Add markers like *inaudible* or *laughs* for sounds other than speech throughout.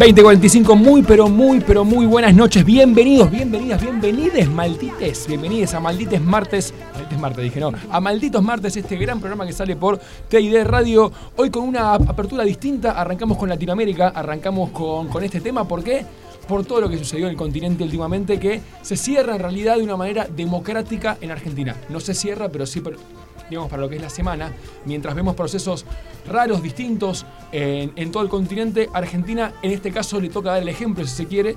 2045, muy pero muy pero muy buenas noches. Bienvenidos, bienvenidas, bienvenides, maldites. Bienvenidos a Maldites Martes. Maldites Martes, dije no. A Malditos Martes, este gran programa que sale por TID Radio. Hoy con una apertura distinta. Arrancamos con Latinoamérica, arrancamos con, con este tema. ¿Por qué? Por todo lo que sucedió en el continente últimamente, que se cierra en realidad de una manera democrática en Argentina. No se cierra, pero sí digamos, para lo que es la semana, mientras vemos procesos raros, distintos en, todo el continente, Argentina en este caso le toca dar el ejemplo, si se quiere,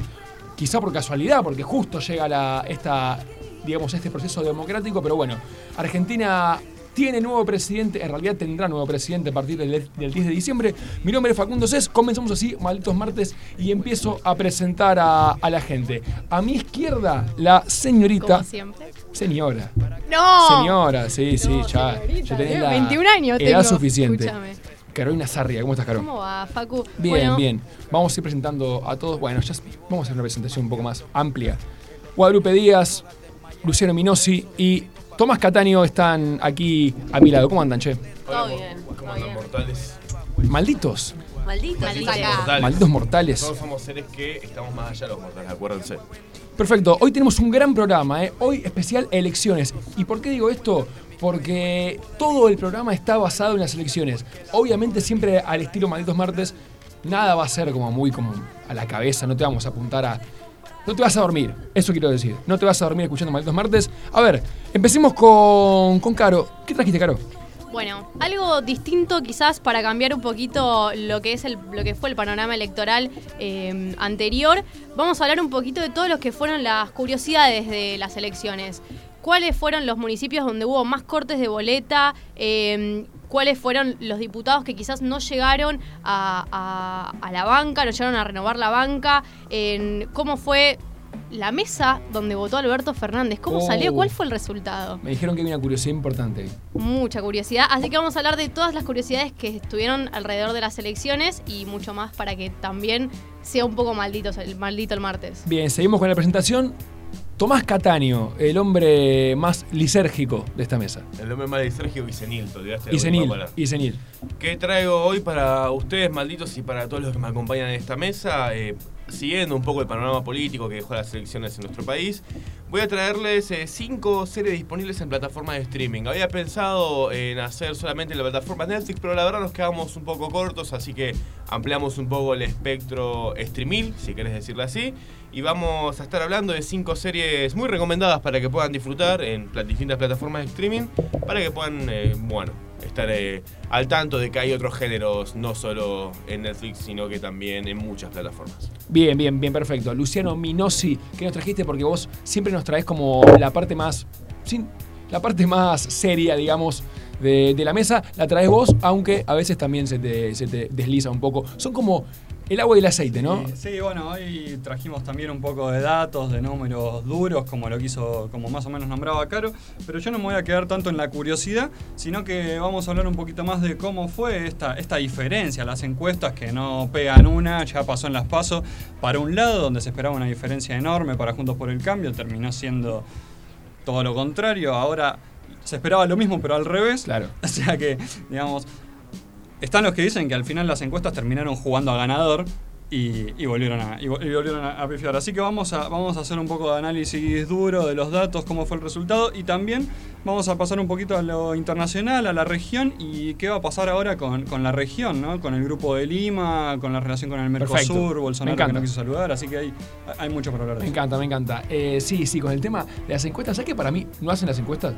quizá por casualidad, porque justo llega la, esta, digamos, este proceso democrático, pero bueno, Argentina tiene nuevo presidente, en realidad tendrá nuevo presidente a partir del, del 10 de diciembre. Mi nombre es Facundo Cés, comenzamos así, malditos martes, y empiezo a presentar a, la gente. A mi izquierda, la señorita... Señora. ¡No! Señora, sí, sí, ya, tenés la 21 años edad tengo. suficiente. Escúchame. Carolina Sarria, ¿cómo estás, Caro? ¿Cómo va, Facu? Bien, Bueno, bien. Vamos a ir presentando a todos. Bueno, ya vamos a hacer una presentación un poco más amplia. Guadalupe Díaz, Luciano Minosi y Tomás Cataño están aquí a mi lado. ¿Cómo andan, che? Todo bien. ¿Cómo andan mortales? Malditos. Malditos acá. mortales. Malditos mortales. Todos somos seres que estamos más allá de los mortales, acuérdense. Perfecto, hoy tenemos un gran programa, ¿eh? hoy especial elecciones. ¿Y por qué digo esto? Porque todo el programa está basado en las elecciones. Obviamente siempre al estilo Malditos Martes, nada va a ser como muy como a la cabeza, no te vamos a apuntar a... No te vas a dormir, eso quiero decir. No te vas a dormir escuchando Malditos Martes. A ver, empecemos con, con Caro. ¿Qué trajiste, Caro? Bueno, algo distinto quizás para cambiar un poquito lo que es el, lo que fue el panorama electoral eh, anterior. Vamos a hablar un poquito de todos los que fueron las curiosidades de las elecciones. ¿Cuáles fueron los municipios donde hubo más cortes de boleta? Eh, ¿Cuáles fueron los diputados que quizás no llegaron a, la banca, no llegaron a renovar la banca? ¿Cómo fue la mesa donde votó Alberto Fernández? ¿Cómo Oh. salió? ¿Cuál fue el resultado? Me dijeron que hay una curiosidad importante. Mucha curiosidad, así que vamos a hablar de todas las curiosidades que estuvieron alrededor de las elecciones y mucho más para que también sea un poco maldito el, maldito el martes. Bien, seguimos con la presentación. Tomás Cataño, el hombre más lisérgico de esta mesa. El nombre más de Sergio y senil, te olvidaste de Y la senil, última palabra. y senil. ¿Qué traigo hoy para ustedes, malditos, y para todos los que me acompañan en esta mesa? Eh, siguiendo un poco el panorama político que dejó las elecciones en nuestro país, voy a traerles eh, cinco series disponibles en plataformas de streaming. Había pensado en hacer solamente la plataforma Netflix, pero la verdad nos quedamos un poco cortos, así que ampliamos un poco el espectro streamil, si querés decirlo así. Y vamos a estar hablando de cinco series muy recomendadas para que puedan disfrutar en distintas plataformas de streaming, para que puedan, eh, bueno, estar eh, al tanto de que hay otros géneros, no solo en Netflix, sino que también en muchas plataformas. Bien, bien, bien, perfecto. Luciano Minosi, ¿qué nos trajiste? Porque vos siempre nos traes como la parte más. sin- la parte más seria, digamos, de, de la mesa. La traes vos, aunque a veces también se te, se te desliza un poco. Son como el agua y el aceite, ¿no? Sí, sí, bueno, hoy trajimos también un poco de datos, de números duros, como lo quiso, como más o menos nombraba Caro, pero yo no me voy a quedar tanto en la curiosidad, sino que vamos a hablar un poquito más de cómo fue esta, esta diferencia, las encuestas que no pegan una, ya pasó en las pasos, para un lado, donde se esperaba una diferencia enorme para Juntos por el Cambio, terminó siendo todo lo contrario, ahora se esperaba lo mismo, pero al revés. Claro. *laughs* O sea que, digamos, están los que dicen que al final las encuestas terminaron jugando a ganador y, y volvieron, a, y, volvieron a, a pifiar. Así que vamos a, vamos a hacer un poco de análisis duro de los datos, cómo fue el resultado y también vamos a pasar un poquito a lo internacional, a la región y qué va a pasar ahora con, con la región, ¿no? con el grupo de Lima, con la relación con el Perfecto. Mercosur, Me Bolsonaro que no quiso saludar, así que hay, hay mucho para hablar de Me eso. encanta, me encanta. Eh, sí, sí, con el tema de las encuestas, ¿sabes que para mí no hacen las encuestas?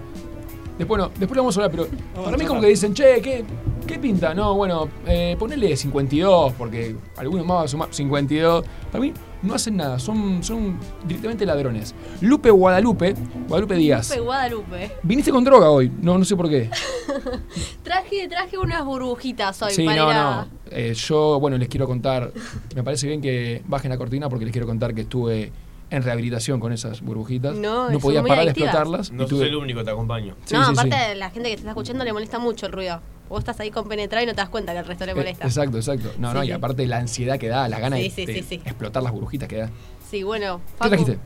Después no, después lo vamos a hablar, pero para mí como que dicen, che, ¿qué, qué pinta? No, bueno, eh, ponele 52, porque algunos más van a sumar 52. Para mí no hacen nada, son, son directamente ladrones. Lupe Guadalupe, Guadalupe Díaz. Lupe Guadalupe. Viniste con droga hoy, no, no sé por qué. *laughs* Traje, traje unas burbujitas hoy Sí, para no, ir a- no. Eh, yo, bueno, les quiero contar, me parece bien que bajen la cortina porque les quiero contar que estuve en rehabilitación con esas burbujitas. No, no podía parar de explotarlas. No y sos tuve- el único, te acompaño. Sí, no, sí, aparte sí. de la gente que te está escuchando le molesta mucho el ruido. Vos estás ahí compenetrado y no te das cuenta que al resto le Eh, molesta. exacto, exacto. No, no, y aparte la ansiedad que da, la gana Sí, de, sí, de sí, sí. explotar las burbujitas que da. Sí, bueno. ¿Qué trajiste?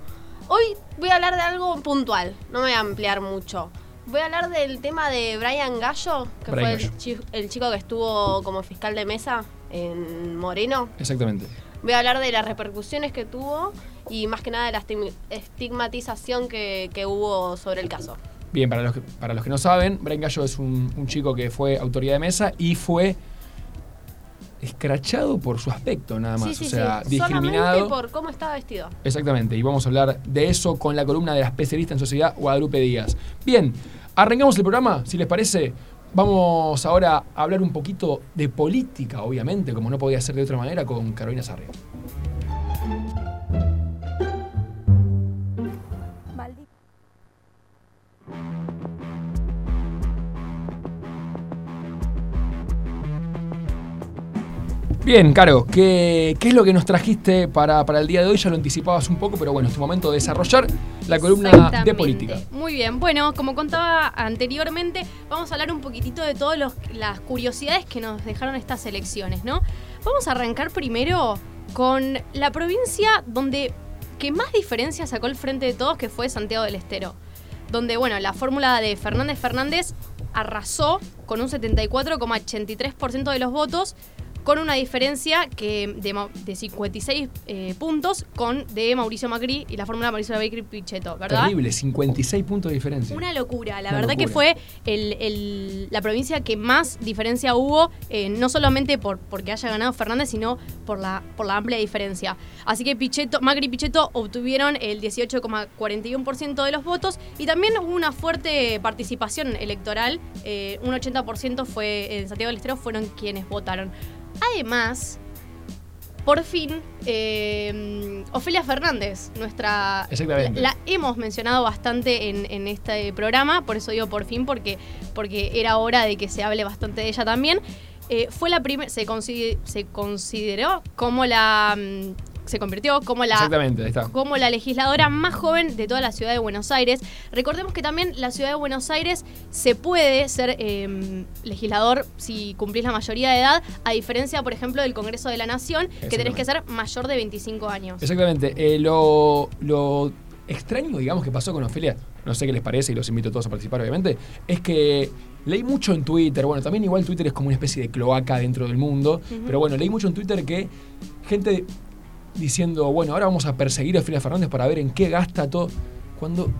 Hoy voy a hablar de algo puntual, no me voy a ampliar mucho. Voy a hablar del tema de Brian Gallo, que Brian fue Gallo. el, chi- el chico que estuvo como fiscal de mesa en Moreno. Exactamente. Voy a hablar de las repercusiones que tuvo y más que nada de la estigmatización que, que hubo sobre el caso. Bien, para los que, para los que no saben, Brian Gallo es un, un chico que fue autoridad de mesa y fue escrachado por su aspecto nada más. sí, sí, o sea, sí. discriminado. Solamente por cómo estaba vestido. Exactamente, y vamos a hablar de eso con la columna de la especialista en sociedad, Guadalupe Díaz. Bien, arrancamos el programa, si les parece. Vamos ahora a hablar un poquito de política, obviamente, como no podía ser de otra manera, con Carolina Sarri. Bien, Caro, ¿qué, qué es lo que nos trajiste para, para el día de hoy? Ya lo anticipabas un poco, pero bueno, es tu momento de desarrollar la columna de política. Muy bien, bueno, como contaba anteriormente, vamos a hablar un poquitito de todas las curiosidades que nos dejaron estas elecciones, ¿no? Vamos a arrancar primero con la provincia donde que más diferencia sacó el frente de todos, que fue Santiago del Estero. Donde, bueno, la fórmula de Fernández Fernández arrasó con un 74,83% de los votos, con una diferencia que de, Ma- de 56 eh, puntos con de Mauricio Macri y la fórmula Mauricio Macri Pichetto, ¿verdad? Terrible, 56 puntos de diferencia. Una locura, la Una verdad que fue el- el- la provincia que más diferencia hubo, eh, no solamente por porque haya ganado Fernández, sino por la, por la amplia diferencia. Así que Pichetto, Macri y Pichetto obtuvieron el 18,41% de los votos y también hubo una fuerte participación electoral, eh, un 80% fue en Santiago del Estero fueron quienes votaron. Además, por fin, eh, Ofelia Fernández, nuestra... Exactamente. La, hemos mencionado bastante en, en este programa, por eso digo por fin, porque, porque era hora de que se hable bastante de ella también. Eh, fue la primera, se, se consideró como la... se convirtió como la como la legisladora más joven de toda la ciudad de Buenos Aires. Recordemos que también la ciudad de Buenos Aires se puede ser eh, legislador si cumplís la mayoría de edad, a diferencia, por ejemplo, del Congreso de la Nación, que tenés que ser mayor de 25 años. Exactamente. Eh, lo, lo extraño, digamos, que pasó con Ofelia, no sé qué les parece y los invito a todos a participar, obviamente, es que leí mucho en Twitter, bueno, también igual Twitter es como una especie de cloaca dentro del mundo, pero bueno, leí mucho en Twitter que gente diciendo, bueno, ahora vamos a perseguir a Ofelia Fernández para ver en qué gasta todo, cuando...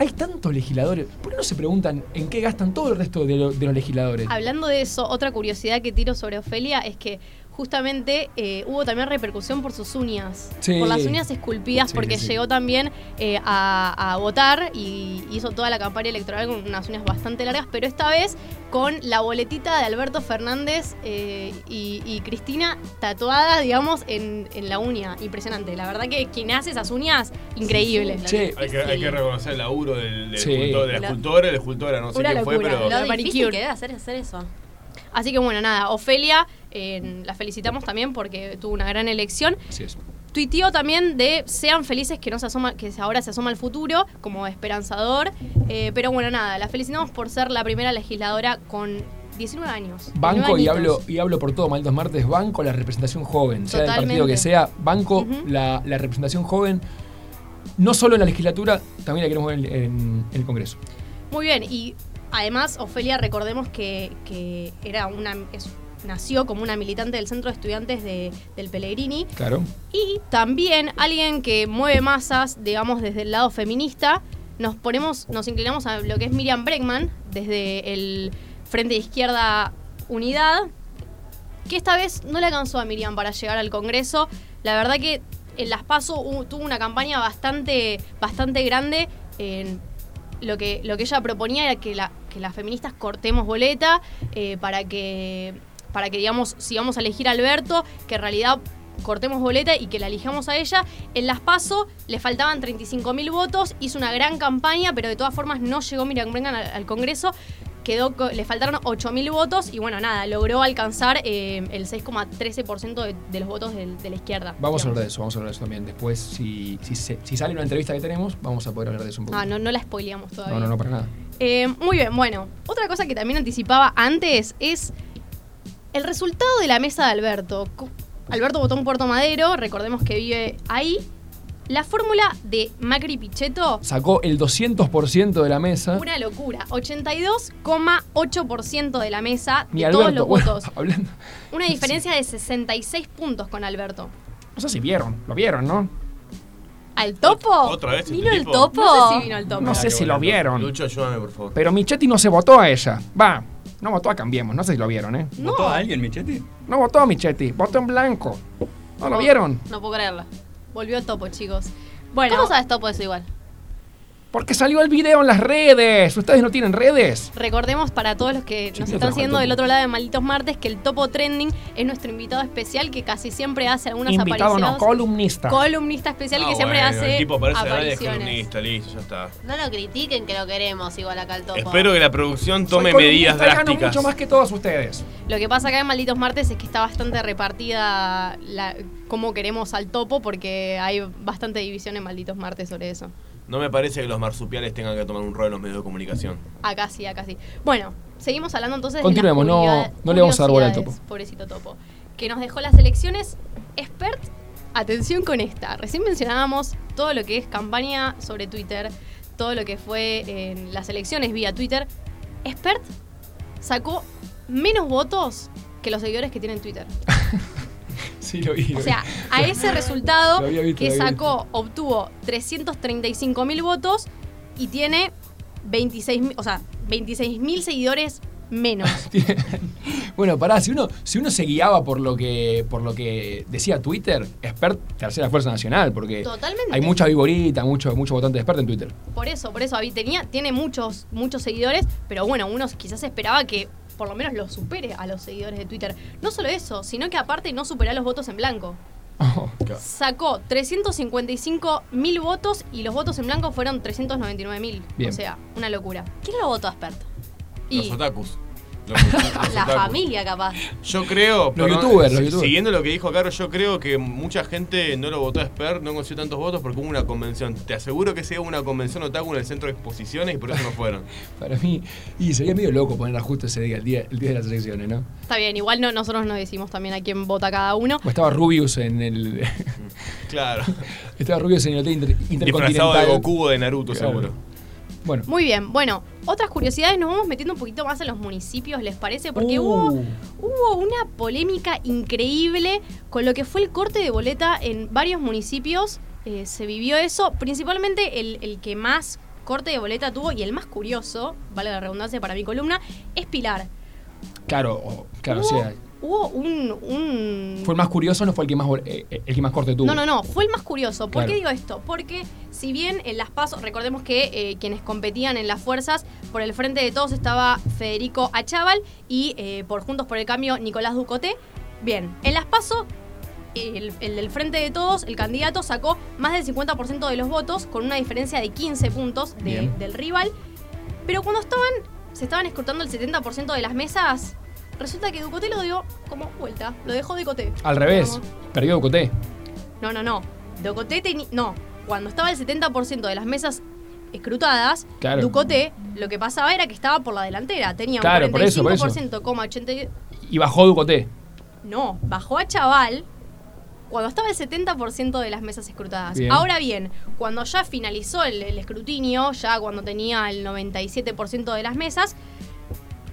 Hay tantos legisladores. ¿Por qué no se preguntan en qué gastan todo el resto de, de los legisladores? Hablando de eso, otra curiosidad que tiro sobre Ofelia es que justamente eh, hubo también repercusión por sus uñas. Sí. Por las uñas esculpidas, Sí, porque sí, llegó también eh, a, a votar y hizo toda la campaña electoral con unas uñas bastante largas, pero esta vez con la boletita de Alberto Fernández eh, y, y Cristina tatuada, digamos, en, en la uña. Impresionante. La verdad que quien hace esas uñas, increíble. Che, Hay que, hay que reconocer el laburo del, del Sí. escultor, de la La- escultora, la escultora, no sé quién fue, pero. Lo difícil que debe hacer hacer eso. Así que bueno, nada, Ofelia, eh, la felicitamos también porque tuvo una gran elección. así es. Tuiteó también de sean felices que no se asoma, que ahora se asoma el futuro como esperanzador. Eh, pero bueno, nada, la felicitamos por ser la primera legisladora con 19 años. Banco 19 y hablo, y hablo por todo, malditos martes, banco la representación joven, sea del partido que sea, banco la, la representación joven, no solo en la legislatura, también la queremos ver en, en- en el Congreso. Muy bien, y además Ofelia, recordemos que, que era una, es nació como una militante del centro de estudiantes de- del Pellegrini. Claro. Y también alguien que mueve masas, digamos, desde el lado feminista, nos ponemos, nos inclinamos a lo que es Miriam Bregman, desde el Frente de Izquierda Unidad, que esta vez no le alcanzó a Miriam para llegar al Congreso. La verdad que en Las Paso tuvo una campaña bastante, bastante grande. En lo que, lo que ella proponía era que, la- que las feministas cortemos boleta eh, para que, para que, digamos, si vamos a elegir a Alberto, que en realidad cortemos boleta y que la elijamos a ella. En Las Paso le faltaban 35 mil votos, hizo una gran campaña, pero de todas formas no llegó Miriam Bregman al, al Congreso. Quedó, le faltaron 8 mil votos y bueno, nada, logró alcanzar eh, el 6,13% de, de los votos de, la izquierda. Vamos a hablar de eso, vamos a hablar de eso también. Después, si, si, se- si sale una entrevista que tenemos, vamos a poder hablar de eso un poco. Ah, no, no la spoileamos todavía. no, no, no, para nada. Eh, muy bien, bueno, otra cosa que también anticipaba antes es el resultado de la mesa de Alberto. Alberto votó en Puerto Madero, recordemos que vive ahí. La fórmula de Macri Pichetto, Sacó el 200% de la mesa. una locura. 82,8% de la mesa de todos los bueno, votos. *laughs* hablando. Una diferencia de 66 puntos con Alberto. No sé si vieron, lo vieron, ¿no? ¿Al topo? ¿Otra vez este ¿Vino el tipo? topo? No sé si vino al topo. No sé si lo vieron. Lucho, ayúdame, por favor. Pero Michetti no se votó a ella. Va, no votó a Cambiemos, no sé si lo vieron, ¿eh? No. ¿Votó a alguien, Michetti? No votó a Michetti, votó en blanco. ¿No lo vieron? No puedo creerla. Volvió topo, chicos. Bueno, ¿Cómo sabes topo eso igual? Porque salió el video en las redes. ¿Ustedes no tienen redes? Recordemos para todos los que Sí, nos están siguiendo en del otro lado de Malditos Martes que el Topo Trending es nuestro invitado especial que casi siempre hace algunas Invitado no, apariciones. columnista. columnista especial Ah, que siempre bueno, hace El tipo parece de apariciones. columnista, listo, ya está. No lo critiquen que lo queremos igual acá al topo. Espero que la producción tome medidas drásticas. mucho más que todos ustedes. Lo que pasa acá en Malditos Martes es que está bastante repartida la, cómo queremos al Topo porque hay bastante división en Malditos Martes sobre eso. No me parece que los marsupiales tengan que tomar un rol en los medios de comunicación. Acá sí, acá sí. Bueno, seguimos hablando entonces Continuemos, de las no- no le vamos a dar bola al Topo. Pobrecito Topo. Que nos dejó las elecciones. Expert, atención con esta. Recién mencionábamos todo lo que es campaña sobre Twitter, todo lo que fue en las elecciones vía Twitter. Expert sacó menos votos que los seguidores que tienen Twitter. *laughs* *laughs* Sí, lo vi. lo O vi. sea, a ese *laughs* resultado visto, que sacó, obtuvo 335 mil votos y tiene 26 mil, o sea, 26 mil seguidores menos. *laughs* bueno, pará, si uno, si uno se guiaba por lo que por lo que decía Twitter, expert tercera fuerza nacional, porque Totalmente. hay mucha viborita, mucho, mucho votante expert en Twitter. Por eso, por eso, tenía, tiene muchos, muchos seguidores, pero bueno, uno quizás esperaba que por lo menos lo supere a los seguidores de Twitter. No solo eso, sino que aparte no supera los votos en blanco. Oh, Sacó 355 mil votos y los votos en blanco fueron 399 mil. O sea, una locura. ¿Quién lo votó a Expert? Los Y otakus. Los- los *laughs* La familia, capaz. Yo creo. Los youtubers, los youtubers. Siguiendo lo que dijo Caro, yo creo que mucha gente no lo votó a Expert, no consiguió tantos votos porque hubo una convención. Te aseguro que sea una convención otaku en el centro de exposiciones y por eso no fueron. *laughs* Para mí, y sería medio loco ponerla justo ese día, el día, el día de las elecciones, ¿no? está bien, igual no, nosotros no decimos también a quién vota cada uno. O estaba Rubius en el. Claro. *laughs* estaba Rubius en el hotel inter- Disfrazado intercontinental. de Goku o de Naruto, Claro. seguro. Bueno. Muy bien, bueno, otras curiosidades, nos vamos metiendo un poquito más en los municipios, ¿les parece? Porque Uh. hubo, hubo una polémica increíble con lo que fue el corte de boleta en varios municipios. eh, se vivió eso, principalmente el, el que más corte de boleta tuvo y el más curioso, vale la redundancia para mi columna, es Pilar. Claro, claro, hubo, sea, hubo un, un- fue el más curioso, no fue el que más, eh, eh, el que más corte tuvo. No, no, no, fue el más curioso. ¿Por Claro. qué digo esto? Porque si bien en las pasos, recordemos que eh, quienes competían en las fuerzas, por el frente de todos estaba Federico Achával y eh, por Juntos por el Cambio Nicolás Ducoté. Bien, en las pasos, el, el del frente de todos, el candidato sacó más del 50% de los votos con una diferencia de 15 puntos de- del rival. Pero cuando estaban, se estaban escrutando el 70% de las mesas, resulta que Ducoté lo dio como vuelta, lo dejó Ducoté. Al revés, Digamos. perdió Ducoté. No, no, no. Ducoté teni- No, cuando estaba el 70% de las mesas escrutadas, Claro. Ducoté lo que pasaba era que estaba por la delantera. Tenía Claro, un por eso, por eso. 45,80. Y bajó Ducoté. No, bajó a Chaval cuando estaba el 70% de las mesas escrutadas. Bien. Ahora bien, cuando ya finalizó el, el escrutinio, ya cuando tenía el 97% de las mesas,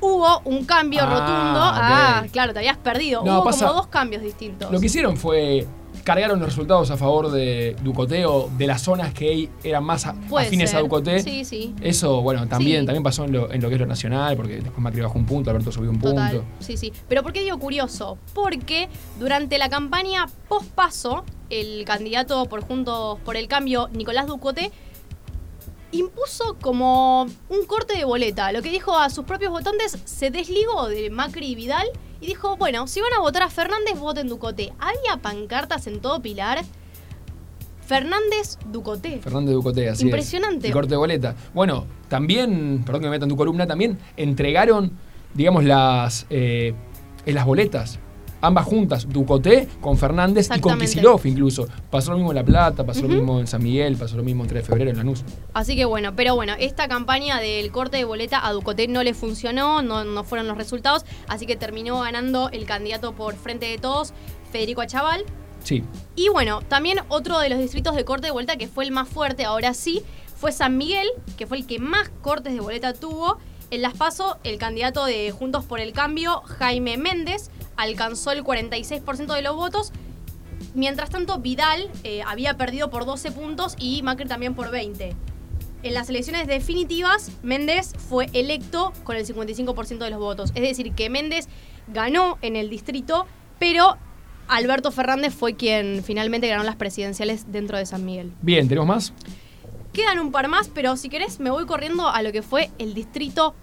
hubo un cambio Ah, rotundo. Ah, claro, te habías perdido. No, hubo pasa- como dos cambios distintos. Lo que hicieron fue cargaron los resultados a favor de Ducoté o de las zonas que eran más a- Puede afines a. Ducoté. Sí, sí. Eso, bueno, también, Sí. también pasó en lo, en lo que es lo nacional, porque después Macri bajó un punto, Alberto subió un Total, punto. sí, sí. Pero ¿por qué digo curioso? Porque durante la campaña post-paso, el candidato por Juntos por el Cambio, Nicolás Ducote, impuso como un corte de boleta. Lo que dijo a sus propios votantes, se desligó de Macri y Vidal y dijo, bueno, si van a votar a Fernández, voten Ducote. Había pancartas en todo Pilar. Fernández Ducote. Fernández Ducoté, así es. Impresionante. El corte de boleta. Bueno, también, perdón que me meta en tu columna, también entregaron, digamos, las, eh, las boletas. Ambas juntas, Ducoté con Fernández y con. Kisilov incluso. Pasó lo mismo en La Plata, pasó lo mismo en San Miguel, pasó lo mismo en 3 de febrero en Lanús. Así que bueno, pero bueno, esta campaña del corte de boleta a Ducoté no le funcionó, no, no fueron los resultados, así que terminó ganando el candidato por frente de todos, Federico Achaval. Sí. Y bueno, también otro de los distritos de corte de boleta que fue el más fuerte, ahora sí, fue San Miguel, que fue el que más cortes de boleta tuvo. En Las Paso, el candidato de Juntos por el Cambio, Jaime Méndez, alcanzó el 46% de los votos. Mientras tanto, Vidal eh, había perdido por 12 puntos y Macri también por 20. En las elecciones definitivas, Méndez fue electo con el 55% de los votos. Es decir, que Méndez ganó en el distrito, pero Alberto Fernández fue quien finalmente ganó las presidenciales dentro de San Miguel. Bien, ¿tenemos más? Quedan un par más, pero si querés me voy corriendo a lo que fue el distrito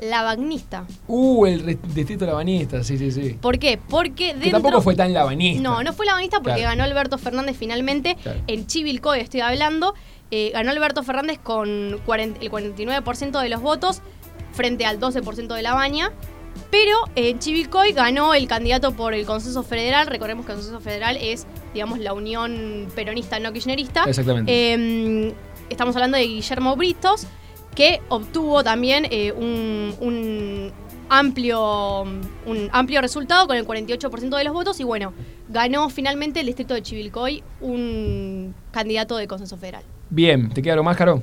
Lavagnista. Uh, el distrito labanista, sí, sí, sí. ¿Por qué? Porque Que dentro... tampoco fue tan labanista. No, no fue Lavagnista porque Claro. ganó Alberto Fernández finalmente. Claro. En Chivilcoy estoy hablando. eh, ganó Alberto Fernández con 40 el 49% de los votos frente al 12% de la baña. Pero en Chivilcoy ganó el candidato por el Consenso Federal. Recordemos que el Consenso Federal es, digamos, la unión peronista no kirchnerista. Exactamente. Eh, estamos hablando de Guillermo Bristos, que obtuvo también eh, un, un amplio, un amplio resultado con el 48% de los votos y bueno, ganó finalmente el distrito de Chivilcoy un candidato de consenso federal. Bien, ¿te queda algo más, Caro?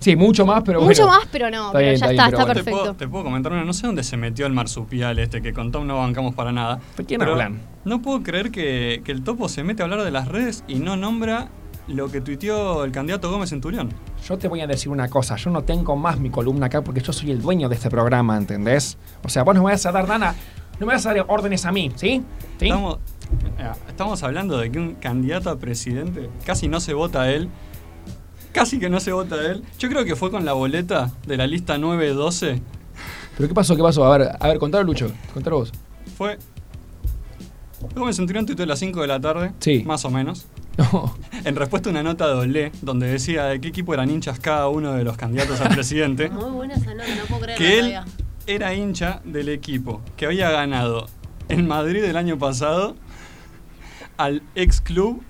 Sí, mucho más, pero Mucho bueno. más, pero no, Está pero bien, ya está está, bien, pero está bueno. Te puedo, perfecto. te puedo comentar una, no sé dónde se metió el marsupial este, que con Tom no bancamos para nada. ¿De quién Pero hablan? No puedo creer que, que el topo se mete a hablar de las redes y no nombra lo que tuiteó el candidato Gómez Centurión. Yo te voy a decir una cosa, yo no tengo más mi columna acá porque yo soy el dueño de este programa, ¿entendés? O sea, vos no me vas a dar, Dana, no me vas a dar órdenes a mí, ¿sí? ¿Sí? Estamos, mira, estamos hablando de que un candidato a presidente casi no se vota a él. Casi que no se vota a él. Yo creo que fue con la boleta de la lista 912. ¿Pero qué pasó? ¿Qué pasó? A ver, a ver, contalo, Lucho. Contalo vos. Fue. Gómez Centurión tuiteó a las 5 de la tarde. Sí. Más o menos. No. *laughs* En respuesta a una nota de Olé, donde decía de qué equipo eran hinchas cada uno de los candidatos a *laughs* presidente. Muy buena esa nota, no puedo creerla que él todavía. era hincha del equipo que había ganado en Madrid el año pasado al ex club,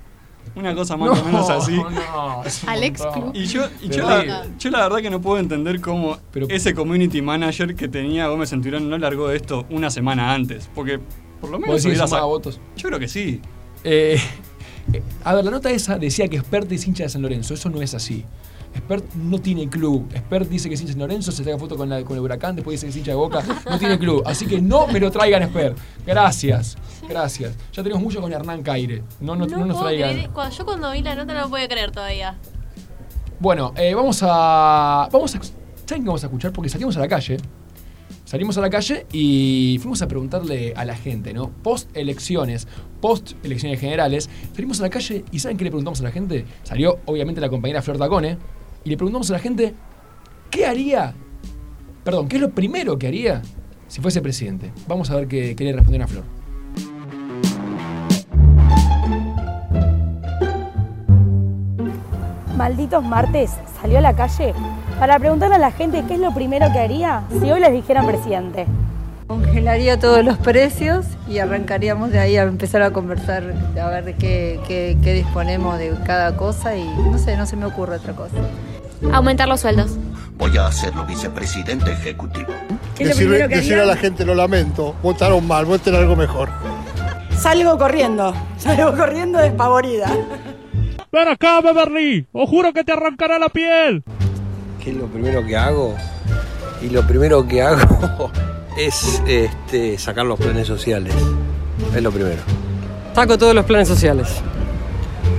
una cosa más o menos así. *laughs* Al ex club. Y yo, y yo, la, yo la verdad que no puedo entender cómo Pero- ese community manager que tenía Gómez Centurión no largó esto una semana antes. Porque por lo menos ¿Vos decís que hubiera sumaba sa- votos? Yo creo que sí. Eh, a ver, la nota esa decía que Spert es hincha de San Lorenzo. Eso no es así. Spert no tiene club. Spert dice que es hincha de San Lorenzo, se saca foto con, la- con el huracán, después dice que es hincha de Boca. No tiene club. Así que no me lo traigan, Spert. Gracias. Gracias. Ya tenemos mucho con Hernán Caire. No, no, no nos traigan. creer- yo cuando vi la nota no lo podía creer todavía. Bueno, eh, vamos a. Vamos a. ¿Saben qué vamos a escuchar? Porque salimos a la calle. Salimos a la calle y fuimos a preguntarle a la gente, ¿no? Post elecciones, post elecciones generales. Salimos a la calle y ¿saben qué le preguntamos a la gente? Salió, obviamente, la compañera Flor Tacone. Y le preguntamos a la gente, ¿qué haría? Perdón, ¿qué es lo primero que haría si fuese presidente? Vamos a ver qué, qué le respondieron a Flor. Malditos martes salió a la calle para preguntarle a la gente qué es lo primero que haría si hoy les dijeran presidente. Congelaría todos los precios y arrancaríamos de ahí a empezar a conversar, a ver de qué, qué- qué disponemos de cada cosa y no sé, no se me ocurre otra cosa. Aumentar los sueldos. Voy a hacerlo vicepresidente ejecutivo. ¿Qué es lo Decir, a la gente lo lamento, votaron mal, voten algo mejor. Salgo corriendo, *laughs* salgo corriendo despavorida. Ven acá, Beverly, os juro que te arrancará la piel. ¿Qué es lo primero que hago? Y lo primero que hago *laughs* es este, sacar los planes sociales. Es lo primero. Saco todos los planes sociales.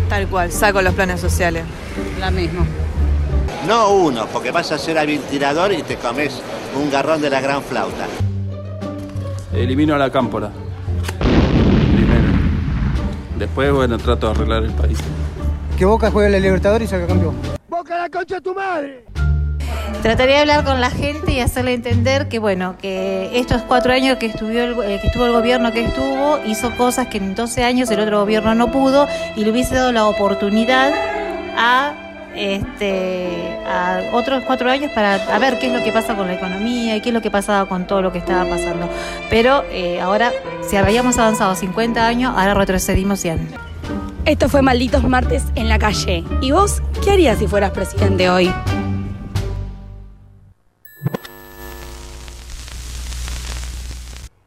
Tal cual, saco los planes sociales. La misma. No uno, porque vas a ser tirador y te comes un garrón de la gran flauta. Elimino a la cámpora. Primero. Después, bueno, trato de arreglar el país. Que Boca juegue la Libertadores y salga campeón. ¡Boca la concha de tu madre! Trataría de hablar con la gente y hacerle entender que, bueno, que estos cuatro años que estuvo, el, eh, que estuvo el gobierno que estuvo, hizo cosas que en 12 años el otro gobierno no pudo y le hubiese dado la oportunidad a este a otros cuatro años para a ver qué es lo que pasa con la economía y qué es lo que pasaba con todo lo que estaba pasando. Pero eh, ahora, si habíamos avanzado 50 años, ahora retrocedimos 100. Esto fue Malditos Martes en la calle. ¿Y vos qué harías si fueras presidente hoy?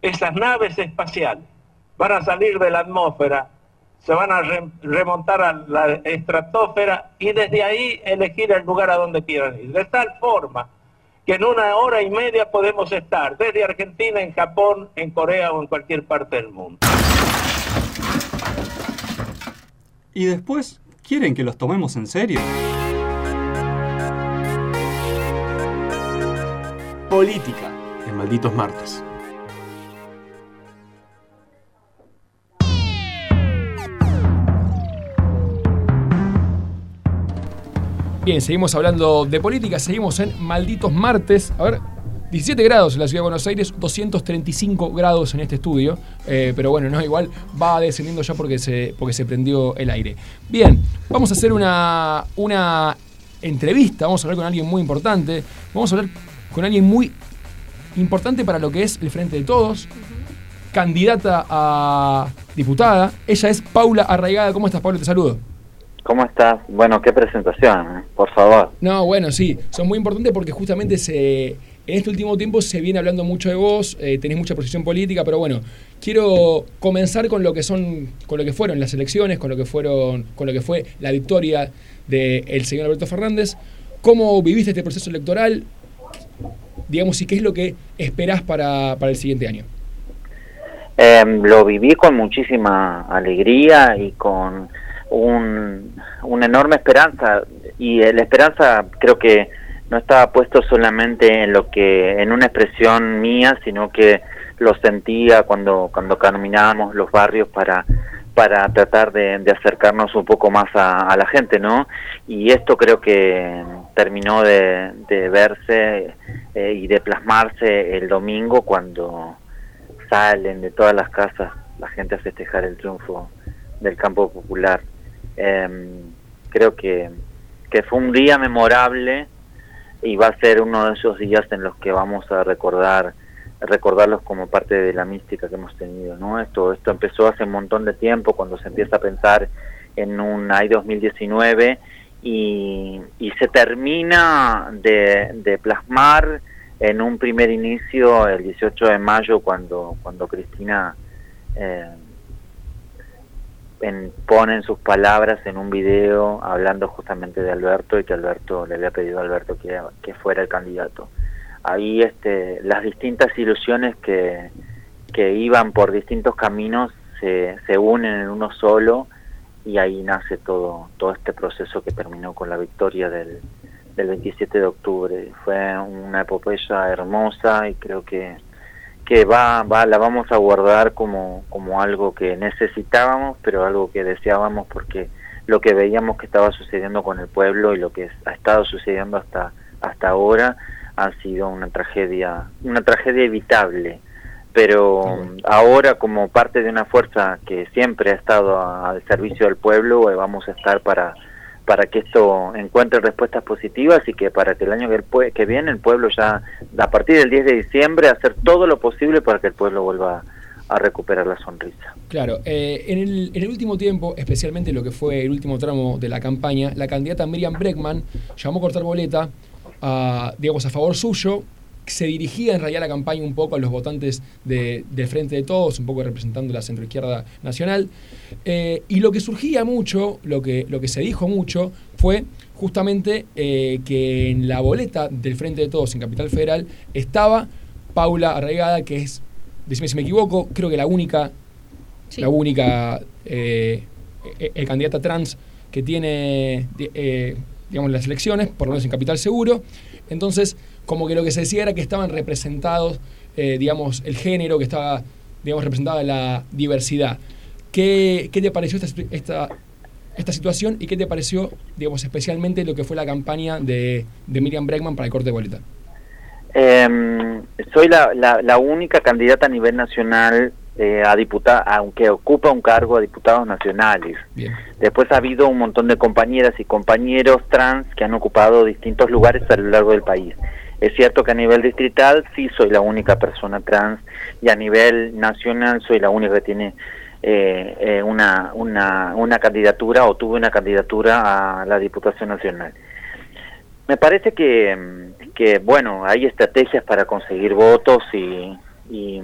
Esas naves espaciales van a salir de la atmósfera, se van a re- remontar a la estratosfera y desde ahí elegir el lugar a donde quieran ir. De tal forma que en una hora y media podemos estar desde Argentina, en Japón, en Corea o en cualquier parte del mundo. Y después, ¿quieren que los tomemos en serio? Política en Malditos Martes. Bien, seguimos hablando de política, seguimos en Malditos Martes. A ver, 17 grados en la ciudad de Buenos Aires, 235 grados en este estudio. Eh, pero bueno, no, igual va descendiendo ya porque se, porque se prendió el aire. Bien, vamos a hacer una, una entrevista, vamos a hablar con alguien muy importante. Vamos a hablar con alguien muy importante para lo que es el Frente de Todos. Candidata a diputada. Ella es Paula Arraigada. ¿Cómo estás, Paula? Te saludo. ¿Cómo estás? Bueno, qué presentación, ¿eh? por favor. No, bueno, sí, son muy importantes porque justamente se, en este último tiempo se viene hablando mucho de vos, eh, tenés mucha posición política, pero bueno, quiero comenzar con lo que son, con lo que fueron las elecciones, con lo que fueron, con lo que fue la victoria del señor Alberto Fernández. ¿Cómo viviste este proceso electoral? Digamos, y qué es lo que esperás para, para el siguiente año. Eh, lo viví con muchísima alegría y con un, una enorme esperanza y eh, la esperanza creo que no estaba puesto solamente en lo que en una expresión mía sino que lo sentía cuando cuando caminábamos los barrios para para tratar de, de acercarnos un poco más a, la gente no y esto creo que terminó de, de verse eh, y de plasmarse el domingo cuando salen de todas las casas la gente a festejar el triunfo del campo popular eh, creo que, que fue un día memorable y va a ser uno de esos días en los que vamos a recordar recordarlos como parte de la mística que hemos tenido no esto esto empezó hace un montón de tiempo cuando se empieza a pensar en un AI 2019 y, y se termina de, de plasmar en un primer inicio el 18 de mayo cuando cuando Cristina eh, en, ponen sus palabras en un video hablando justamente de Alberto y que Alberto le había pedido a Alberto que, que fuera el candidato. Ahí este, las distintas ilusiones que, que iban por distintos caminos se, se unen en uno solo y ahí nace todo, todo este proceso que terminó con la victoria del, del 27 de octubre. Fue una epopeya hermosa y creo que que va, va la vamos a guardar como, como algo que necesitábamos, pero algo que deseábamos porque lo que veíamos que estaba sucediendo con el pueblo y lo que ha estado sucediendo hasta hasta ahora ha sido una tragedia, una tragedia evitable. Pero ahora como parte de una fuerza que siempre ha estado al servicio del pueblo, eh, vamos a estar para para que esto encuentre respuestas positivas y que para que el año que, que viene el pueblo ya, a partir del 10 de diciembre, hacer todo lo posible para que el pueblo vuelva a recuperar la sonrisa. Claro, eh, en, el, en el último tiempo, especialmente lo que fue el último tramo de la campaña, la candidata Miriam Breckman llamó a cortar boleta a, digamos, a favor suyo. Se dirigía en realidad la campaña un poco a los votantes de, del Frente de Todos, un poco representando la centroizquierda nacional. Eh, y lo que surgía mucho, lo que, lo que se dijo mucho, fue justamente eh, que en la boleta del Frente de Todos en Capital Federal estaba Paula Arraigada, que es, decime si me equivoco, creo que la única, Sí. la única eh, candidata trans que tiene, di- digamos, las elecciones, por lo menos en Capital Seguro. Entonces, como que lo que se decía era que estaban representados, eh, digamos, el género, que estaba, digamos, representada la diversidad. ¿Qué, qué te pareció esta, esta, esta situación y qué te pareció, digamos, especialmente lo que fue la campaña de, de Miriam Bregman para el corte de boleta? Em, soy la, la, la única candidata a nivel nacional eh, a diputada, aunque ocupa un cargo a diputados nacionales. Bien. Después ha habido un montón de compañeras y compañeros trans que han ocupado distintos lugares a lo largo del país. Es cierto que a nivel distrital sí soy la única persona trans y a nivel nacional soy la única que tiene eh, eh, una, una, una candidatura o tuve una candidatura a la Diputación Nacional. Me parece que, que bueno, hay estrategias para conseguir votos y, y,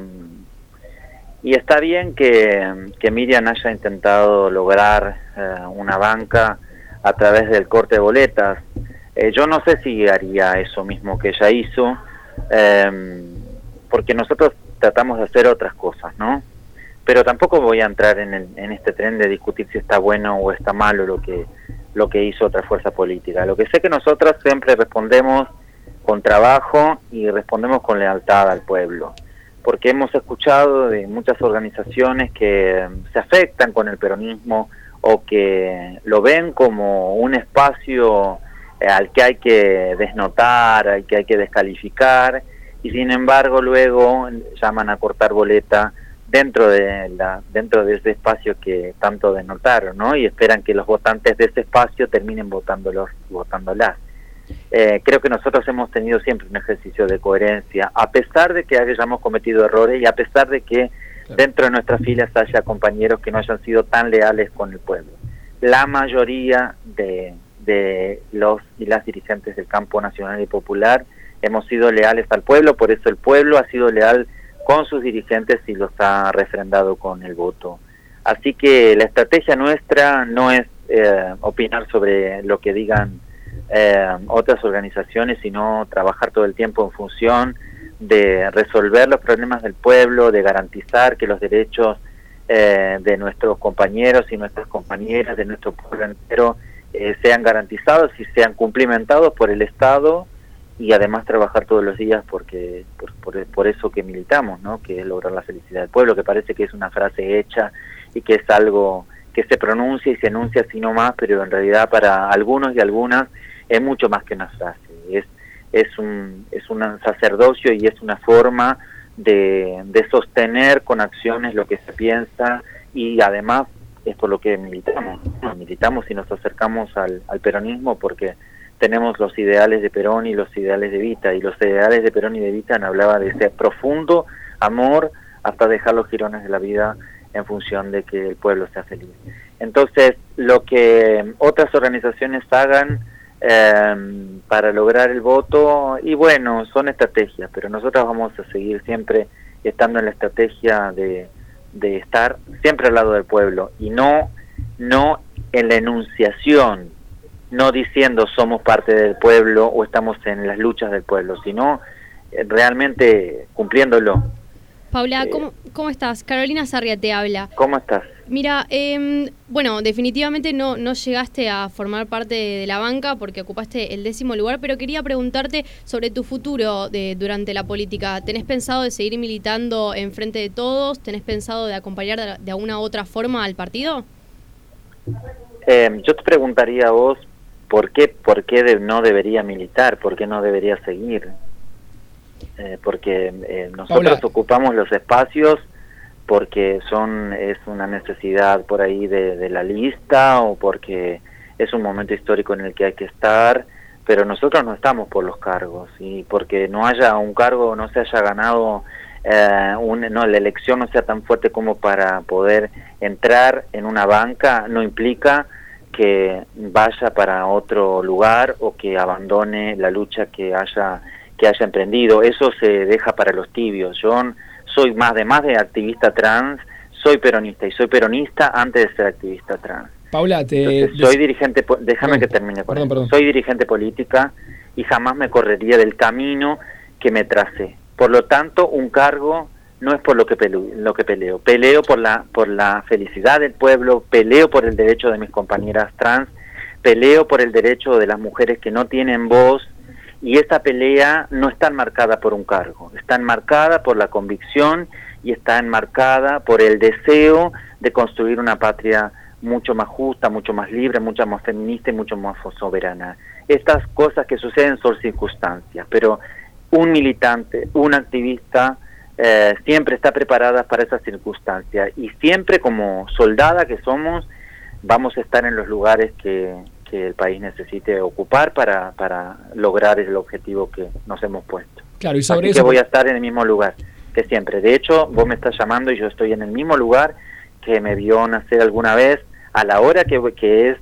y está bien que, que Miriam haya intentado lograr eh, una banca a través del corte de boletas. Eh, yo no sé si haría eso mismo que ella hizo, eh, porque nosotros tratamos de hacer otras cosas, ¿no? Pero tampoco voy a entrar en, el- en este tren de discutir si está bueno o está malo lo que lo que hizo otra fuerza política. Lo que sé que nosotros siempre respondemos con trabajo y respondemos con lealtad al pueblo, porque hemos escuchado de muchas organizaciones que eh, se afectan con el peronismo o que lo ven como un espacio al que hay que desnotar, al que hay que descalificar, y sin embargo luego llaman a cortar boleta dentro de la dentro de ese espacio que tanto denotaron, ¿no? Y esperan que los votantes de ese espacio terminen votándolos votándolas. Eh, creo que nosotros hemos tenido siempre un ejercicio de coherencia, a pesar de que hayamos cometido errores y a pesar de que dentro de nuestras filas haya compañeros que no hayan sido tan leales con el pueblo. La mayoría de, de los y las dirigentes del campo nacional y popular hemos sido leales al pueblo, por eso el pueblo ha sido leal con sus dirigentes y los ha refrendado con el voto. Así que la estrategia nuestra no es eh, opinar sobre lo que digan eh, otras organizaciones, sino trabajar todo el tiempo en función de resolver los problemas del pueblo, de garantizar que los derechos eh, de nuestros compañeros y nuestras compañeras, de nuestro pueblo entero, eh, sean garantizados y sean cumplimentados por el Estado y además trabajar todos los días porque por, por, por eso que militamos, ¿no? que es lograr la felicidad del pueblo, que parece que es una frase hecha y que es algo que se pronuncia y se enuncia así nomás, pero en realidad para algunos y algunas es mucho más que una frase, es, es, un, es un sacerdocio y es una forma de, de sostener con acciones lo que se piensa y además es por lo que militamos, militamos y nos acercamos al, al peronismo porque tenemos los ideales de Perón y los ideales de Vita, y los ideales de Perón y de Vita hablaba de ese profundo amor hasta dejar los girones de la vida en función de que el pueblo sea feliz. Entonces, lo que otras organizaciones hagan eh, para lograr el voto, y bueno, son estrategias, pero nosotros vamos a seguir siempre estando en la estrategia de, de estar siempre al lado del pueblo y no, no en la enunciación no diciendo somos parte del pueblo o estamos en las luchas del pueblo, sino eh, realmente cumpliéndolo. Paula, ¿cómo, ¿cómo estás? Carolina Sarria te habla. ¿Cómo estás? Mira, eh, bueno, definitivamente no, no llegaste a formar parte de, de la banca porque ocupaste el décimo lugar, pero quería preguntarte sobre tu futuro de, durante la política. ¿Tenés pensado de seguir militando en frente de todos? ¿Tenés pensado de acompañar de, de alguna otra forma al partido? Eh, yo te preguntaría a vos, ¿por qué, por qué de- no debería militar? ¿Por qué no debería seguir? Eh, porque eh, nosotros ocupamos los espacios porque son es una necesidad por ahí de, la lista o porque es un momento histórico en el que hay que estar, pero nosotros no estamos por los cargos y porque no haya un cargo, no se haya ganado, eh, un, no, la elección no sea tan fuerte como para poder entrar en una banca, no implica que vaya para otro lugar o que abandone la lucha que haya que haya emprendido. Eso se deja para los tibios. Yo soy más de más de activista trans, soy peronista y soy peronista antes de ser activista trans. Paula, te. Entonces, soy dirigente, déjame que termine con perdón. Soy dirigente política y jamás me correría del camino que me tracé. Por lo tanto, un cargo no es por lo que peleo, lo que peleo. Peleo por la por la felicidad del pueblo, peleo por el derecho de mis compañeras trans, peleo por el derecho de las mujeres que no tienen voz y esta pelea no está enmarcada por un cargo, está enmarcada por la convicción y está enmarcada por el deseo de construir una patria mucho más justa, mucho más libre, mucho más feminista y mucho más soberana. Estas cosas que suceden son circunstancias, pero un militante, un activista, eh, siempre está preparada para esas circunstancias y siempre como soldada que somos vamos a estar en los lugares que, que el país necesite ocupar para, para lograr el objetivo que nos hemos puesto. Claro, y sobre Así eso... que voy a estar en el mismo lugar que siempre. De hecho, vos me estás llamando y yo estoy en el mismo lugar que me vio nacer alguna vez, a la hora que, que es,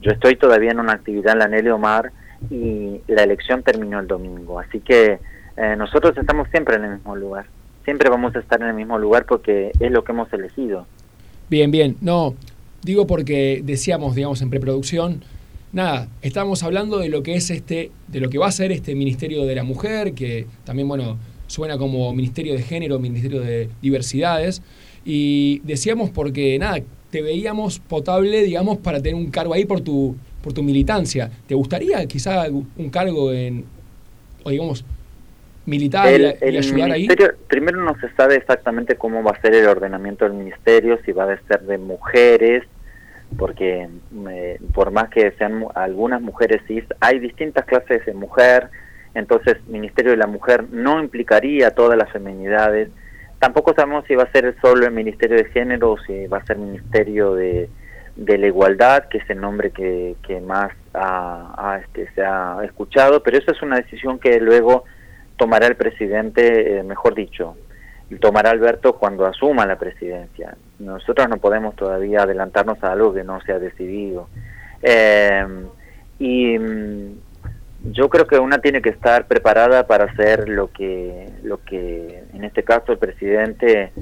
yo estoy todavía en una actividad en la Nelly Omar y la elección terminó el domingo. Así que eh, nosotros estamos siempre en el mismo lugar. Siempre vamos a estar en el mismo lugar porque es lo que hemos elegido. Bien, bien. No, digo porque decíamos, digamos, en preproducción, nada, estamos hablando de lo que es este, de lo que va a ser este Ministerio de la Mujer, que también, bueno, suena como Ministerio de Género, Ministerio de Diversidades, y decíamos porque, nada, te veíamos potable, digamos, para tener un cargo ahí por tu, por tu militancia. ¿Te gustaría quizá un cargo en, o digamos, militar el, y, ayudar ahí? ministerio, Primero no se sabe exactamente cómo va a ser el ordenamiento del ministerio, si va a ser de mujeres, porque eh, por más que sean algunas mujeres cis, hay distintas clases de mujer, entonces Ministerio de la Mujer no implicaría todas las feminidades. Tampoco sabemos si va a ser solo el Ministerio de Género o si va a ser Ministerio de, la Igualdad, que es el nombre que, que más ha, ha, este, se ha escuchado, pero eso es una decisión que luego tomará el presidente, eh, mejor dicho, tomará Alberto cuando asuma la presidencia. Nosotros no podemos todavía adelantarnos a algo que no se ha decidido. Eh, y yo creo que una tiene que estar preparada para hacer lo que, lo que en este caso el presidente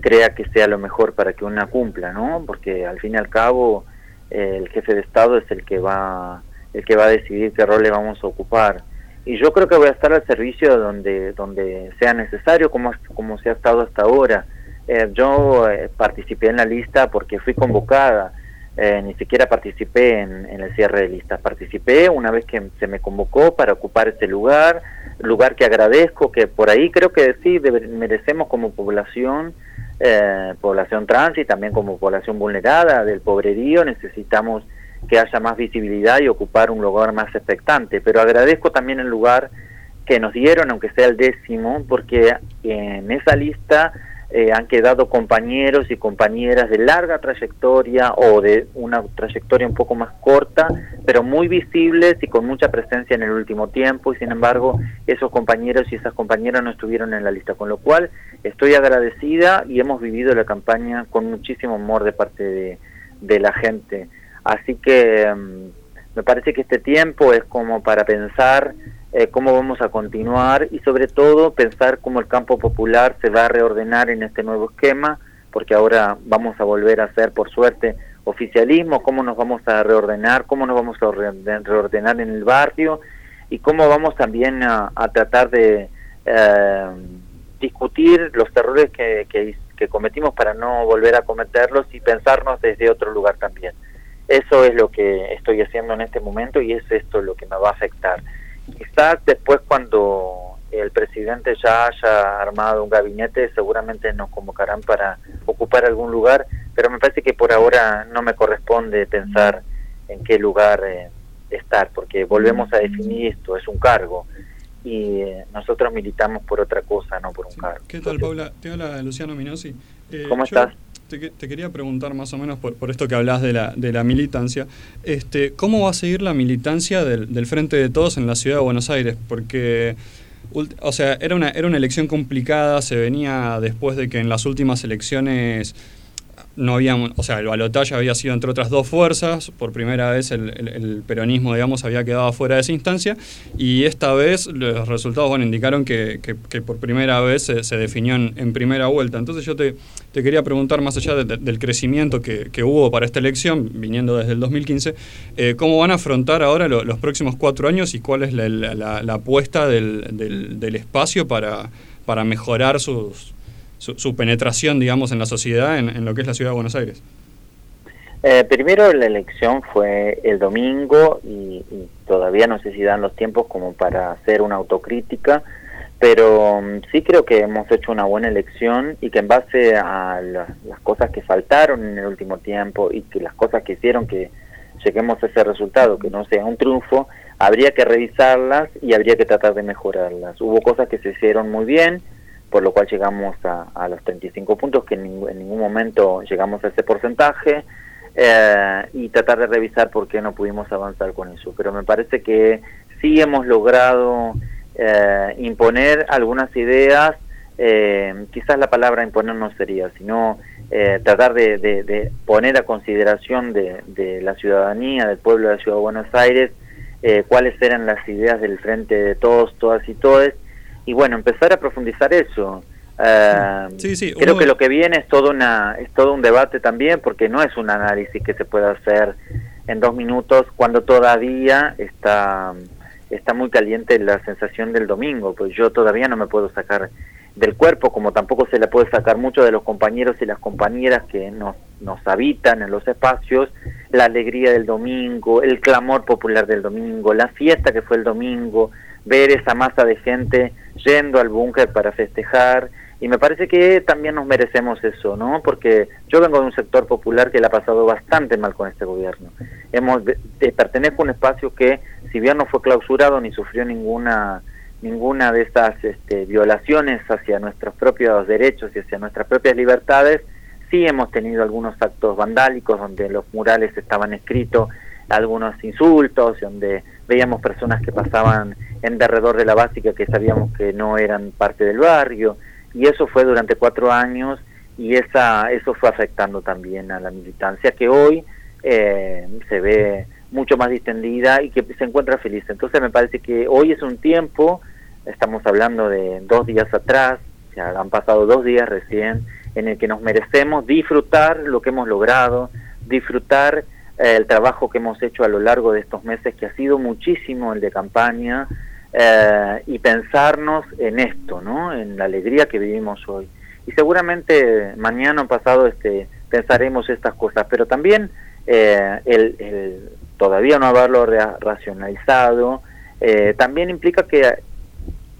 crea que sea lo mejor para que una cumpla, ¿no? Porque al fin y al cabo eh, el jefe de Estado es el que va el que va a decidir qué rol le vamos a ocupar y yo creo que voy a estar al servicio donde donde sea necesario como como se ha estado hasta ahora. Eh, yo eh, participé en la lista porque fui convocada. Eh, ni siquiera participé en, el cierre de listas participé una vez que se me convocó para ocupar ese lugar lugar que agradezco que por ahí creo que sí debe, merecemos como población población trans y también como población vulnerada del pobrerío necesitamos que haya más visibilidad y ocupar un lugar más expectante. Pero agradezco también el lugar que nos dieron, aunque sea el décimo, porque en esa lista eh, han quedado compañeros y compañeras de larga trayectoria o de una trayectoria un poco más corta, pero muy visibles y con mucha presencia en el último tiempo, y sin embargo esos compañeros y esas compañeras no estuvieron en la lista, con lo cual estoy agradecida y hemos vivido la campaña con muchísimo amor de parte de, de la gente. Así que um, me parece que este tiempo es como para pensar eh, cómo vamos a continuar y sobre todo pensar cómo el campo popular se va a reordenar en este nuevo esquema, porque ahora vamos a volver a hacer, por suerte, oficialismo, cómo nos vamos a reordenar, cómo nos vamos a reordenar en el barrio y cómo vamos también a, a tratar de eh, discutir los errores que, que cometimos para no volver a cometerlos y pensarnos desde otro lugar también. Eso es lo que estoy haciendo en este momento y es esto lo que me va a afectar. Quizás después cuando el presidente ya haya armado un gabinete, seguramente nos convocarán para ocupar algún lugar, pero me parece que por ahora no me corresponde pensar en qué lugar eh, estar, porque volvemos a definir esto, es un cargo y eh, nosotros militamos por otra cosa, no por un sí. cargo. ¿Qué tal, Paula? Te habla Luciano Minosi. Eh, ¿Cómo estás? Te, te, quería preguntar más o menos por, por esto que hablas de la, de la militancia, este, ¿cómo va a seguir la militancia del, del, Frente de Todos en la ciudad de Buenos Aires? Porque, o sea, era una, era una elección complicada, se venía después de que en las últimas elecciones no había, o sea, el balotaje había sido entre otras dos fuerzas, por primera vez el, peronismo, digamos, había quedado fuera de esa instancia, y esta vez los resultados, bueno, indicaron que, que, que por primera vez se, se definió en, primera vuelta. Entonces yo te, te quería preguntar, más allá de, de, del crecimiento que, que, hubo para esta elección, viniendo desde el 2015, eh, ¿cómo van a afrontar ahora lo, los próximos cuatro años y cuál es la apuesta del, del, del espacio para para mejorar sus, su, su penetración, digamos, en la sociedad, en, lo que es la ciudad de Buenos Aires? Eh, primero la elección fue el domingo y, todavía no sé si dan los tiempos como para hacer una autocrítica, pero mm, sí creo que hemos hecho una buena elección y que en base a la- las cosas que faltaron en el último tiempo y que las cosas que hicieron que lleguemos a ese resultado, que no sea un triunfo, habría que revisarlas y habría que tratar de mejorarlas. Hubo cosas que se hicieron muy bien, por lo cual llegamos a, a los 35 puntos, que en, ningún- en ningún momento llegamos a ese porcentaje, eh, y tratar de revisar por qué no pudimos avanzar con eso. Pero me parece que sí hemos logrado eh, imponer algunas ideas, eh, quizás la palabra imponer no sería, sino eh, tratar de poner a consideración de, de la ciudadanía, del pueblo de la Ciudad de Buenos Aires, eh, cuáles eran las ideas del frente de todos, todas y todes, y bueno, empezar a profundizar eso. Eh, Sí, sí, creo uno- que lo que viene es todo una es todo un debate también porque no es un análisis que se pueda hacer en dos minutos cuando todavía está está muy caliente la sensación del domingo pues yo todavía no me puedo sacar del cuerpo como tampoco se le puede sacar mucho de los compañeros y las compañeras que nos nos habitan en los espacios la alegría del domingo el clamor popular del domingo la fiesta que fue el domingo ver esa masa de gente yendo al búnker para festejar y me parece que también nos merecemos eso, ¿no? Porque yo vengo de un sector popular que le ha pasado bastante mal con este gobierno. Hemos de- pertenezco a un espacio que, si bien no fue clausurado ni sufrió ninguna ninguna de estas este, violaciones hacia nuestros propios derechos y hacia nuestras propias libertades, sí hemos tenido algunos actos vandálicos donde los murales estaban escritos algunos insultos, donde veíamos personas que pasaban en derredor de la básica que sabíamos que no eran parte del barrio, y eso fue durante cuatro años y esa eso fue afectando también a la militancia que hoy eh, se ve mucho más distendida y que se encuentra feliz. Entonces me parece que hoy es un tiempo, estamos hablando de dos días atrás, ya han pasado dos días recién, en el que nos merecemos disfrutar lo que hemos logrado, disfrutar eh, el trabajo que hemos hecho a lo largo de estos meses, que ha sido muchísimo el de campaña, eh, y pensarnos en esto, ¿no? En la alegría que vivimos hoy. Y seguramente mañana o pasado este, pensaremos estas cosas, pero también eh, el, el todavía no haberlo ra- racionalizado eh, también implica que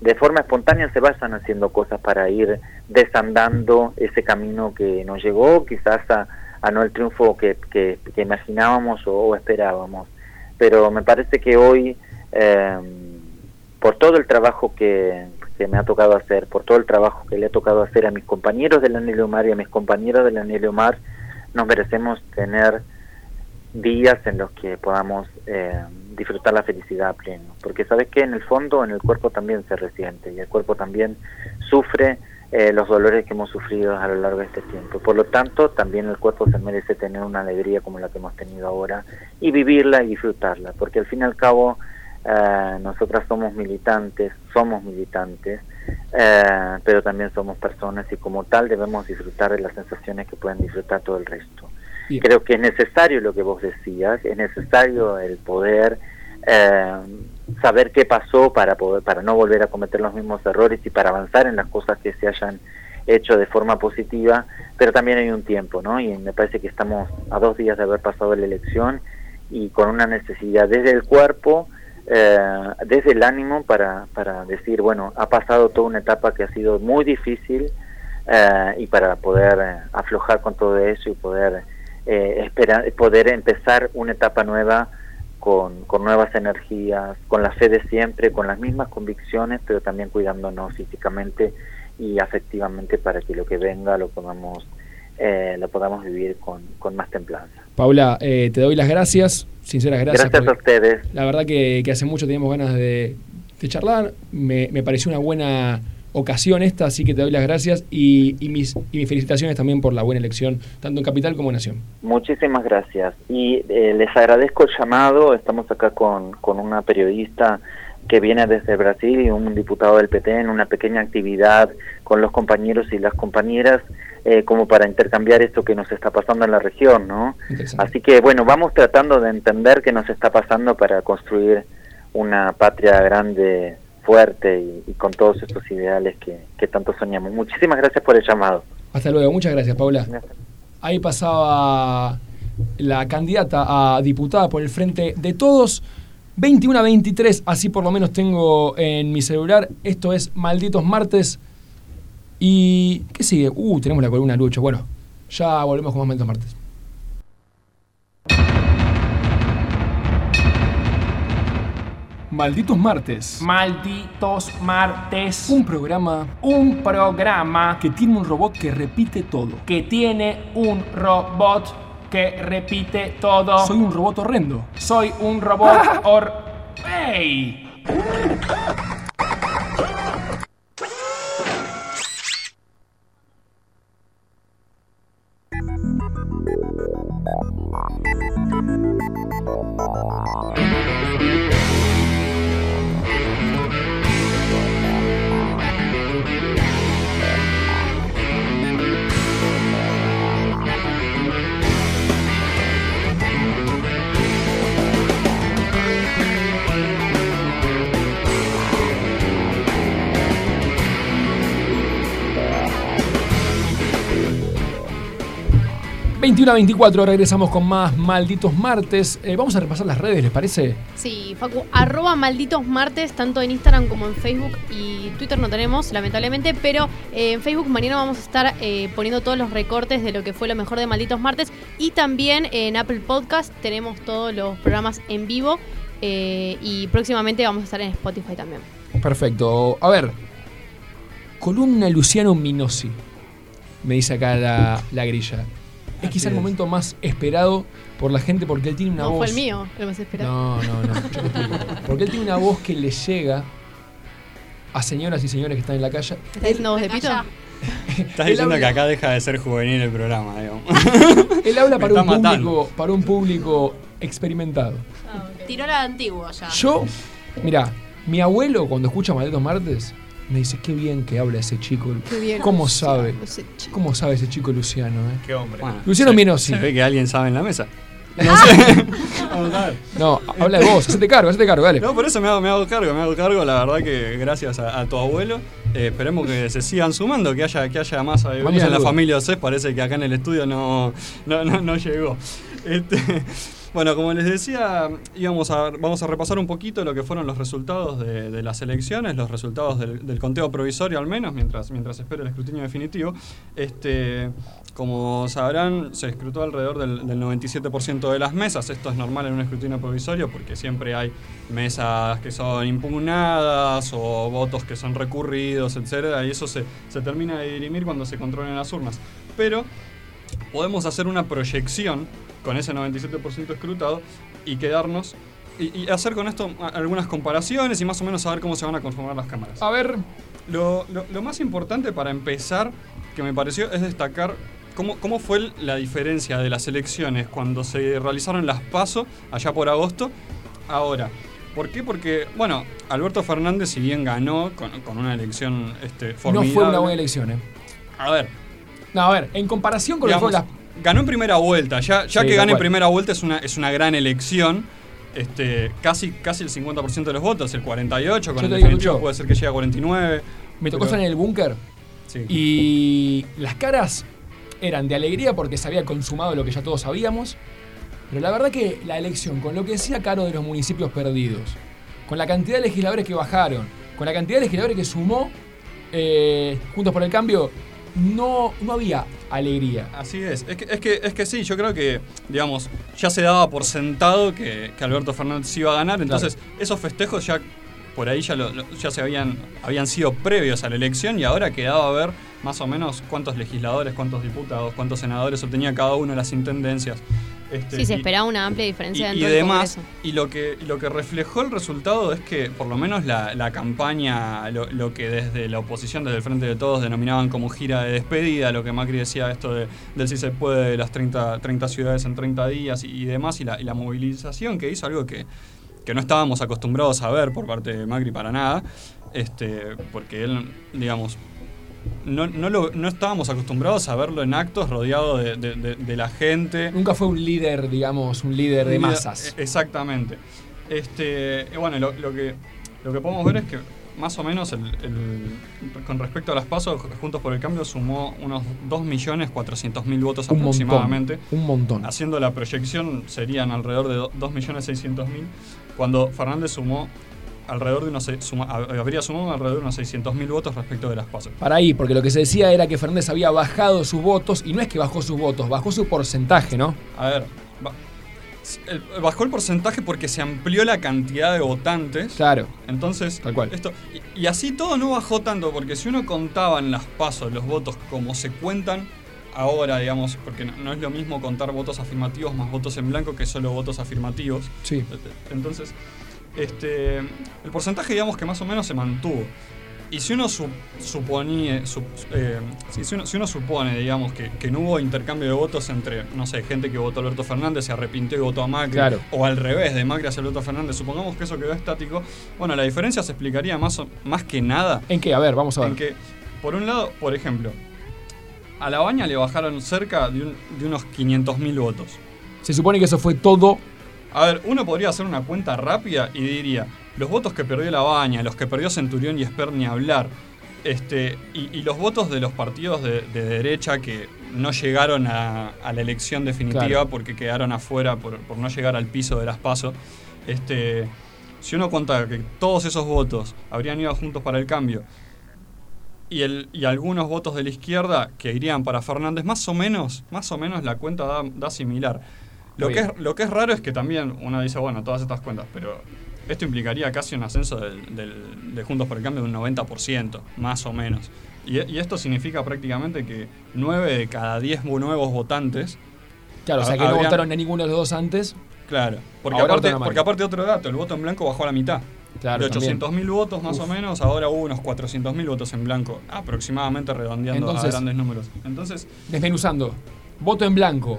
de forma espontánea se vayan haciendo cosas para ir desandando ese camino que nos llegó, quizás a, a no el triunfo que, que, que imaginábamos o, o esperábamos. Pero me parece que hoy, eh, por todo el trabajo que, que me ha tocado hacer, por todo el trabajo que le ha tocado hacer a mis compañeros del Anilio Mar y a mis compañeros del Anilio Mar, nos merecemos tener días en los que podamos eh, disfrutar la felicidad a pleno. Porque sabes que en el fondo, en el cuerpo también se resiente y el cuerpo también sufre eh, los dolores que hemos sufrido a lo largo de este tiempo. Por lo tanto, también el cuerpo se merece tener una alegría como la que hemos tenido ahora y vivirla y disfrutarla. Porque al fin y al cabo, eh, nosotras somos militantes, somos militantes, eh, pero también somos personas y como tal debemos disfrutar de las sensaciones que pueden disfrutar todo el resto. Bien. Creo que es necesario lo que vos decías, es necesario el poder eh, saber qué pasó para poder para no volver a cometer los mismos errores y para avanzar en las cosas que se hayan hecho de forma positiva, pero también hay un tiempo, ¿no? Y me parece que estamos a dos días de haber pasado la elección y con una necesidad desde el cuerpo, eh, desde el ánimo para, para decir, bueno, ha pasado toda una etapa que ha sido muy difícil eh, y para poder eh, aflojar con todo eso y poder eh, esperar, poder empezar una etapa nueva con, con nuevas energías, con la fe de siempre, con las mismas convicciones, pero también cuidándonos físicamente y afectivamente para que lo que venga lo podamos eh, lo podamos vivir con, con más templanza. Paula, eh, te doy las gracias, sinceras gracias. Gracias a ustedes. La verdad que, que hace mucho teníamos ganas de, de charlar. Me, me pareció una buena ocasión esta, así que te doy las gracias y, y mis, y mis felicitaciones también por la buena elección, tanto en Capital como en Nación. Muchísimas gracias. Y eh, les agradezco el llamado. Estamos acá con, con una periodista que viene desde Brasil y un diputado del PT en una pequeña actividad con los compañeros y las compañeras eh, como para intercambiar esto que nos está pasando en la región, ¿no? Así que bueno, vamos tratando de entender qué nos está pasando para construir una patria grande, fuerte y, y con todos estos ideales que, que tanto soñamos. Muchísimas gracias por el llamado. Hasta luego, muchas gracias, Paula. Ahí pasaba la candidata a diputada por el frente de todos. 21 a 23, así por lo menos tengo en mi celular. Esto es Malditos Martes. ¿Y qué sigue? Uh, tenemos la columna Lucho. Bueno, ya volvemos con más Malditos Martes. Malditos Martes. Malditos martes. Un programa Un programa que tiene un robot que repite todo. que tiene un robot que repite todo. Soy un robot horrendo. Soy un robot *laughs* or... ¡Ey! 21 a 24, regresamos con más Malditos Martes. Eh, vamos a repasar las redes, ¿les parece? Sí, Facu, arroba malditos martes, tanto en Instagram como en Facebook y Twitter no tenemos, lamentablemente, pero eh, en Facebook mañana vamos a estar eh, poniendo todos los recortes de lo que fue lo mejor de Malditos Martes y también en Apple Podcast tenemos todos los programas en vivo y próximamente vamos a estar en Spotify también. Perfecto. A ver, columna Luciano Minosi, me dice acá la, la grilla. Es quizá el momento más esperado por la gente porque él tiene una no voz. fue el mío, el más esperado. No, no, no. yo. *laughs* Porque él tiene una voz que le llega a señoras y señores que están en la calle. ¿Estás diciendo voz de pito? Estás diciendo habla- que acá deja de ser juvenil el programa, digamos. *laughs* Él habla para un, matando. público, para un público experimentado. Tiró la antigua ya. Yo, mira, mi abuelo cuando escucha Malditos Martes me dice, qué bien que habla ese chico. Qué bien. ¿Cómo Luciano, sabe? ese chico. ¿Cómo sabe ese chico Luciano? eh? Qué hombre. Bueno, Luciano Minosi. Se ve que alguien sabe en la mesa. *laughs* No sé. *laughs* No, habla de vos, hacete cargo, hacete cargo, dale. No, por eso me hago, me hago cargo, me hago cargo. La verdad que gracias a, a tu abuelo. eh, esperemos que se sigan sumando, que haya, que haya más sabiduría en la familia Océs. Parece que acá en el estudio no, no, no, no llegó. Este, bueno, como les decía, íbamos a, vamos a repasar un poquito lo que fueron los resultados de, las elecciones, los resultados del, conteo provisorio al menos, mientras, mientras espera el escrutinio definitivo. Este, como sabrán, se escrutó alrededor del, del 97% de las mesas. Esto es normal en un escrutinio provisorio porque siempre hay mesas que son impugnadas o votos que son recurridos, etcétera, y eso se, se termina de dirimir cuando se controlen las urnas. Pero podemos hacer una proyección con ese 97% escrutado y quedarnos y, y hacer con esto algunas comparaciones y más o menos saber cómo se van a conformar las cámaras. A ver, Lo, lo- lo más importante para empezar, que me pareció, es destacar cómo, cómo fue la diferencia de las elecciones cuando se realizaron las PASO allá por agosto, ahora. ¿Por qué? Porque, bueno, Alberto Fernández, si bien ganó con, con una elección este, no formidable... fue una buena elección, eh. A ver, No, a ver, en comparación con lo que fue. Ganó en primera vuelta. Ya, ya Sí, que gane en primera vuelta es una, es una gran elección. Este, casi, casi el 50% de los votos, el 48, con Yo el digo, definitivo puede ser que llegue a 49. Me tocó pero- estar en el búnker Sí. y las caras eran de alegría porque se había consumado lo que ya todos sabíamos. Pero la verdad que la elección, con lo que decía Caro de los municipios perdidos, con la cantidad de legisladores que bajaron, con la cantidad de legisladores que sumó eh, Juntos por el Cambio, no, no había alegría. Así es. Es que, es, que, es que sí, yo creo que, digamos, ya se daba por sentado que, que Alberto Fernández iba a ganar. Entonces, esos festejos ya por ahí ya, lo- ya se habían, habían sido previos a la elección y ahora quedaba ver más o menos cuántos legisladores, cuántos diputados, cuántos senadores obtenía cada uno de las intendencias. Este, Sí, se y- esperaba una amplia diferencia y, dentro y demás. Y lo que, y lo que reflejó el resultado es que, por lo menos, la, la campaña, lo, lo que desde la oposición, desde el Frente de Todos, denominaban como gira de despedida, lo que Macri decía, esto de, del si se puede, de las 30, 30 ciudades en 30 días y, y demás, y la, y la movilización que hizo, algo que, que no estábamos acostumbrados a ver por parte de Macri para nada, este, porque él, digamos, no, no, lo- no estábamos acostumbrados a verlo en actos rodeado de, de- de- de la gente. Nunca fue un líder, digamos, un líder de masas. e- Exactamente. Este, bueno, lo, lo que, lo que podemos ver es que más o menos, el, el- con respecto a las pasos, Juntos por el Cambio sumó unos 2.400.000 votos Un montón. aproximadamente. Un montón. Haciendo la proyección serían alrededor de do- 2.600.000, cuando Fernández sumó alrededor de unos, suma- habría sumado alrededor de unos 600.000 votos respecto de las pasos. Para ahí, porque lo que se decía era que Fernández había bajado sus votos, y no es que bajó sus votos, bajó su porcentaje, ¿no? A ver, el- bajó el porcentaje porque se amplió la cantidad de votantes. Claro. Entonces, Tal cual. Esto, y, y así todo no bajó tanto, porque si uno contaba en las pasos los votos como se cuentan ahora, digamos, porque no, no es lo mismo contar votos afirmativos más votos en blanco que solo votos afirmativos. Sí. Entonces, este, el porcentaje, digamos que más o menos se mantuvo. Y si uno su- suponía, su- eh, si, si uno, si uno supone, digamos, que, que no hubo intercambio de votos entre, no sé, gente que votó a Alberto Fernández, se arrepintió y votó a Macri, Claro. o al revés, de Macri hacia Alberto Fernández, supongamos que eso quedó estático, bueno, la diferencia se explicaría más, o- más que nada ¿En qué? A ver, vamos a ver. en que, por un lado, por ejemplo, a La Baña le bajaron cerca de, un- de unos 500.000 votos. Se supone que eso fue todo. A ver, uno podría hacer una cuenta rápida y diría, los votos que perdió La Baña, los que perdió Centurión y Esper ni hablar, este, y, y los votos de los partidos de, de derecha que no llegaron a, a la elección definitiva Claro. porque quedaron afuera por, por no llegar al piso de las PASO, este, si uno cuenta que todos esos votos habrían ido juntos para el cambio y, el, y algunos votos de la izquierda que irían para Fernández, más o menos, más o menos la cuenta da, da similar. Lo que, es, lo que es raro es que también uno dice, bueno, todas estas cuentas, pero esto implicaría casi un ascenso del, del- de Juntos por el Cambio de un 90%, más o menos. Y, y esto significa prácticamente que 9 de cada 10 nuevos votantes... Claro, o sea que no votaron a ninguno de los dos antes. Claro, porque aparte, porque aparte otro dato, el voto en blanco bajó a la mitad. Claro, de también. 800.000 votos más Uf. o menos, ahora hubo unos 400.000 votos en blanco, aproximadamente redondeando Entonces- a grandes números. Entonces, Desmenuzando. Voto en blanco.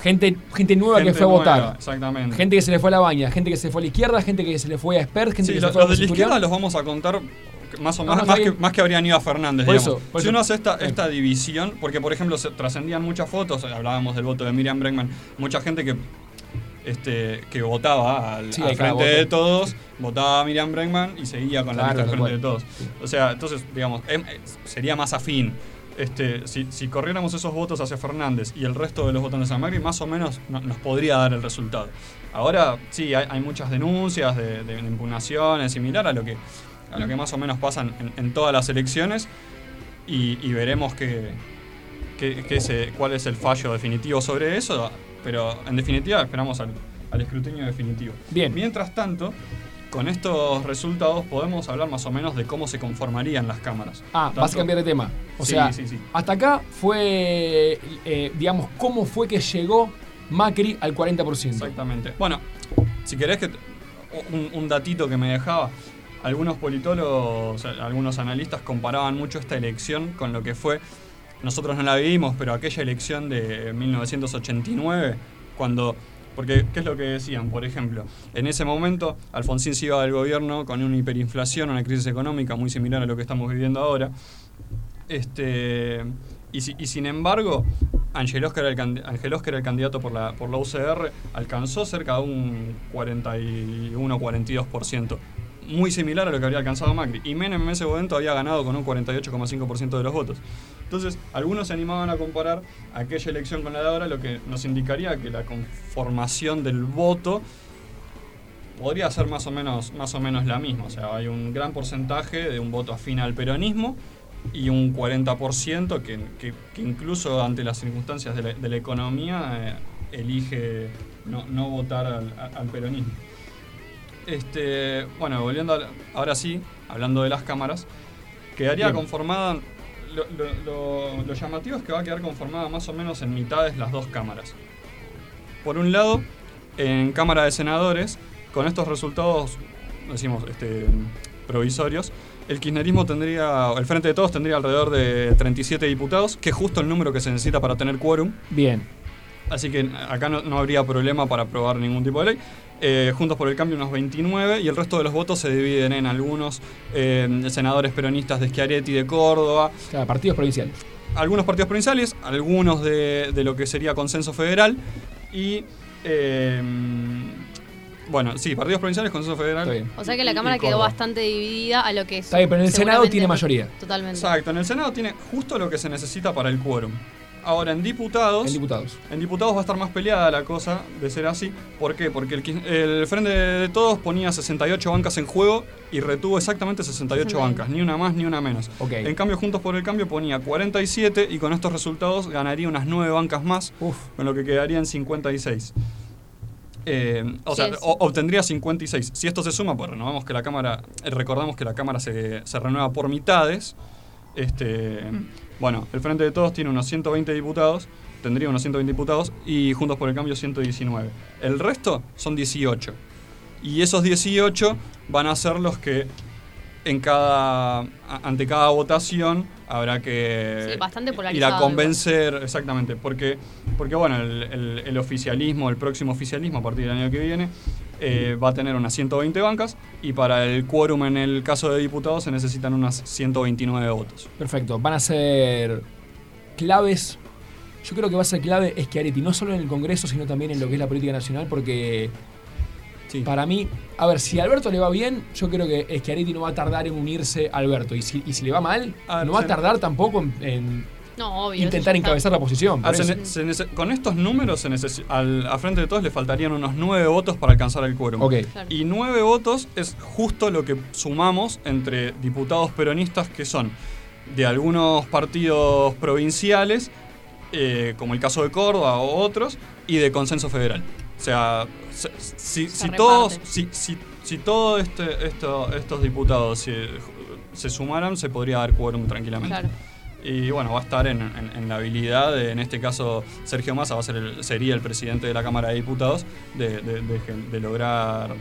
Gente, gente nueva Gente que fue a nueva, votar. exactamente. Gente que se le fue a la baña, gente que se fue a la izquierda, gente que se le fue a Spert, gente sí, que lo- se fue los a de la izquierda los vamos a contar más o No, menos, no, más, que, bien. más que habrían ido a Fernández, Por digamos. eso, por si eso. uno hace esta, esta división, porque por ejemplo se trascendían muchas fotos, hablábamos del voto de Miriam Bregman, mucha gente que este, que votaba al, Sí, frente voto. de todos, votaba a Miriam Bregman y seguía con la lista al frente de todos. O sea, entonces, digamos, em- eh, sería más afín. Este, si, si corriéramos esos votos hacia Fernández y el resto de los votantes a Macri, más o menos no- nos podría dar el resultado. Ahora sí, hay, hay muchas denuncias de, de impugnaciones, similar a lo que, a lo que más o menos pasan en, en todas las elecciones y, y veremos que, que- que se- cuál es el fallo definitivo sobre eso, pero en definitiva esperamos al, al escrutinio definitivo. Bien. Mientras tanto, con estos resultados podemos hablar más o menos de cómo se conformarían las cámaras. Ah, vas a cambiar de tema. O Sí, sea, sí, sí. hasta acá fue, eh, digamos, cómo fue que llegó Macri al 40%. Exactamente. Bueno, si querés que. Un, un datito que me dejaba. Algunos politólogos, algunos analistas comparaban mucho esta elección con lo que fue. Nosotros no la vivimos, pero aquella elección de 1989, cuando. Porque, ¿qué es lo que decían? Por ejemplo, en ese momento Alfonsín se iba del gobierno con una hiperinflación, una crisis económica muy similar a lo que estamos viviendo ahora. Este, y, y sin embargo, Angelos, que era el, Angelos, que era el candidato por la, por la UCR, alcanzó cerca de un 41-42%. Muy similar a lo que habría alcanzado Macri. Y Menem en ese momento había ganado con un 48,5% de los votos. Entonces, algunos se animaban a comparar aquella elección con la de ahora, lo que nos indicaría que la conformación del voto podría ser más o menos, más o menos la misma. O sea, hay un gran porcentaje de un voto afín al peronismo y un 40% que, incluso ante las circunstancias de la, de economía eh, elige no, votar al peronismo. Este, bueno, volviendo al- ahora sí, hablando de las cámaras, quedaría Bien. conformada, lo, lo- lo- lo llamativo es que va a quedar conformada más o menos en mitades las dos cámaras. Por un lado, en Cámara de Senadores, con estos resultados, decimos, este, provisorios, el kirchnerismo tendría, el Frente de Todos tendría alrededor de 37 diputados, que es justo el número que se necesita para tener quórum. Bien. Así que acá no, no habría problema para aprobar ningún tipo de ley. Eh, Juntos por el Cambio unos 29 y el resto de los votos se dividen en algunos eh, senadores peronistas de Schiaretti de Córdoba. Claro, partidos provinciales. Algunos partidos provinciales, algunos de, de lo que sería consenso federal y eh, Bueno, sí, partidos provinciales, Consejo Federal. O sea que la y- Cámara y quedó bastante dividida a lo que es. Está bien, pero en el Senado tiene mayoría. Totalmente. Exacto, en el Senado tiene justo lo que se necesita para el quórum. Ahora, en diputados. En diputados. En diputados va a estar más peleada la cosa de ser así. ¿Por qué? Porque el, Frente de Todos ponía 68 bancas en juego y retuvo exactamente 68 bancas, ni una más ni una menos. Ok. En cambio, Juntos por el Cambio ponía 47 y con estos resultados ganaría unas 9 bancas más, con lo que quedarían 56. Eh, o Sí, sea, o- obtendría 56. Si esto se suma, pues renovamos que la Cámara, eh, recordamos que la Cámara se, se renueva por mitades. Este, Bueno, el Frente de Todos tiene unos 120 diputados, tendría unos 120 diputados, y Juntos por el Cambio 119. El resto son 18. Y esos 18 van a ser los que en cada ante cada votación habrá que Sí, bastante ir a convencer exactamente porque porque bueno el, el- el oficialismo el próximo oficialismo a partir del año que viene eh, va a tener unas 120 bancas y para el quórum en el caso de diputados se necesitan unas 129 votos Perfecto. Van a ser claves. Yo creo que va a ser clave Schiaretti, no solo en el Congreso, sino también en lo que es la política nacional, porque para mí, a ver, si a Alberto le va bien, yo creo que Schiaretti no va a tardar en unirse a Alberto. Y si, y si le va mal, no va a tardar tampoco en, en No, obvio. intentar encabezar la posición. Ah, se se con estos números se al, a frente de todos le faltarían unos nueve votos para alcanzar el quórum. Ok. Claro. Y nueve votos es justo lo que sumamos entre diputados peronistas que son de algunos partidos provinciales, eh, como el caso de Córdoba o otros, y de consenso federal. O sea, se- si, si todos, si, si, si todos este, esto- estos diputados se, se sumaran, se podría dar quórum tranquilamente. Claro. Y bueno, va a estar en, en- en la habilidad, de, en este caso Sergio Massa va a ser el- sería el presidente de la Cámara de Diputados, de, de- de gen- de lograr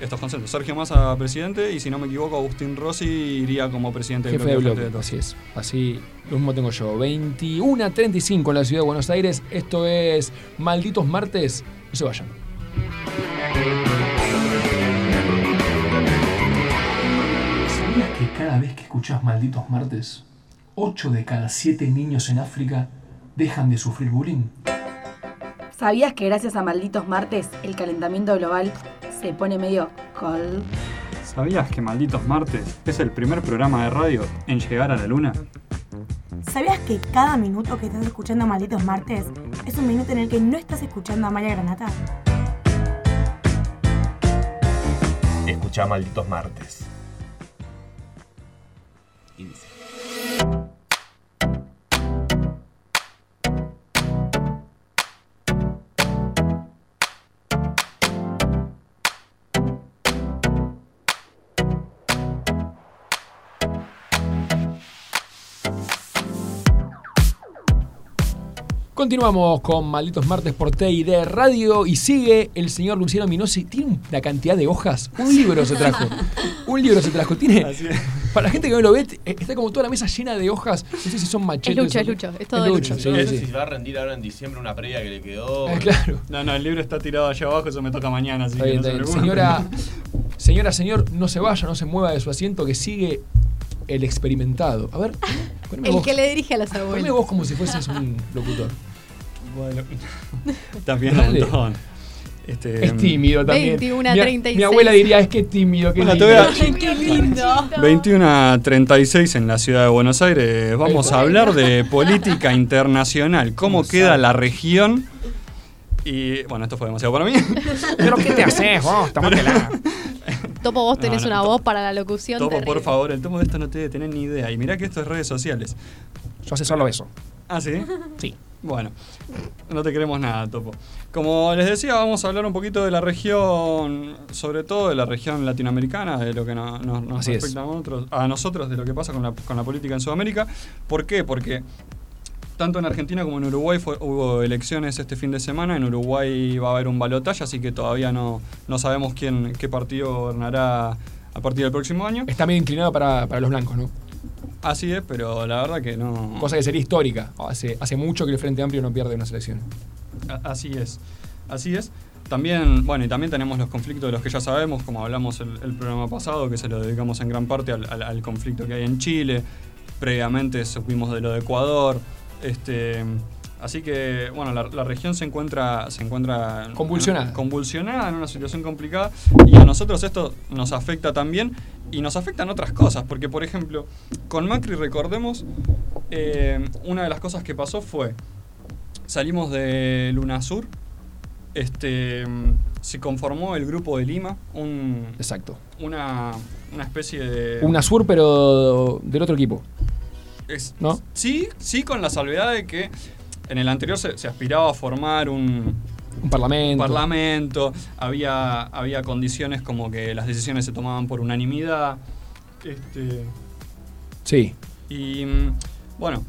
estos consensos. Sergio Massa presidente y si no me equivoco Agustín Rossi iría como presidente del Jefe de bloque bloque, de Todos. así es. Así lo mismo tengo yo. 21 a 35 en la ciudad de Buenos Aires. Esto es Malditos Martes. No se vayan. ¿Sabías que cada vez que escuchás Malditos Martes, 8 de cada 7 niños en África dejan de sufrir bullying? ¿Sabías que gracias a Malditos Martes el calentamiento global se pone medio cold? ¿Sabías que Malditos Martes es el primer programa de radio en llegar a la luna? ¿Sabías que cada minuto que estás escuchando Malditos Martes es un minuto en el que no estás escuchando a Maya Granata? Escucha Malditos Martes. Continuamos con Malditos Martes por TID Radio y sigue el señor Luciano Minosi. Tiene una cantidad de hojas. Un libro se trajo. Un libro se trajo. Tiene. Para la gente que no lo ve, t- está como toda la mesa llena de hojas. No sé si son machetes. lucha, o- es lucha, es todo Es lucha, lucha. sí, no sé sí. si se va a rendir ahora en diciembre una previa que le quedó. Ah, claro. No, no, el libro está tirado allá abajo, eso me toca mañana, así que no se. Señora, señora, señor, no se vaya, no se mueva de su asiento, que sigue el experimentado. A ver, El vos, que le dirige a los poneme abuelos. vos como si fueses un locutor. Bueno, *laughs* también un montón. Este, Es tímido también. 21 a Mi- 36. Mi abuela diría, es que es tímido, que Bueno, lindo. te voy a- Ay, qué lindo. 21 a 36 en la ciudad de Buenos Aires. Vamos a hablar de política internacional. ¿Cómo queda la región? Y bueno, esto fue demasiado para mí. *laughs* Pero ¿qué te haces vos? Tomátela. *laughs* Topo, vos tenés No, no, una to- voz para la locución. Topo, terrible. por favor, el tomo de esto no te debe tener ni idea. Y mirá que esto es redes sociales. Yo sé solo eso. ¿Ah, sí? Sí. Bueno, no te queremos nada, Topo. Como les decía, vamos a hablar un poquito de la región, sobre todo de la región latinoamericana, de lo que no- no- nos respecta a nosotros, a nosotros, de lo que pasa con la, con la política en Sudamérica. ¿Por qué? Porque tanto en Argentina como en Uruguay fue- hubo elecciones este fin de semana. En Uruguay va a haber un balotaje, así que todavía no, no sabemos quién, qué partido gobernará a partir del próximo año. Está medio inclinado para, para los blancos, ¿no? Así es, pero la verdad que no. Cosa que sería histórica. Hace, hace mucho que el Frente Amplio no pierde una selección. A- Así es, así es. También, bueno, y también tenemos los conflictos de los que ya sabemos, como hablamos el, el programa pasado, que se lo dedicamos en gran parte al, al- al conflicto que hay en Chile. Previamente supimos de lo de Ecuador. Este, Así que, bueno, la, la región se encuentra, se encuentra en- Convulsionada. convulsionada, en una situación complicada. Y a nosotros esto nos afecta también. Y nos afectan otras cosas. Porque, por ejemplo, con Macri, recordemos, eh, una de las cosas que pasó fue. Salimos de Lunasur. Este, se conformó el grupo de Lima. Un, Exacto. Una, una especie de. Un Azur, pero del otro equipo. Es- ¿No? Sí, sí, con la salvedad de que en el anterior se, se aspiraba a formar un, Un parlamento. parlamento, había, había condiciones como que las decisiones se tomaban por unanimidad. Este, Sí. y mm, bueno,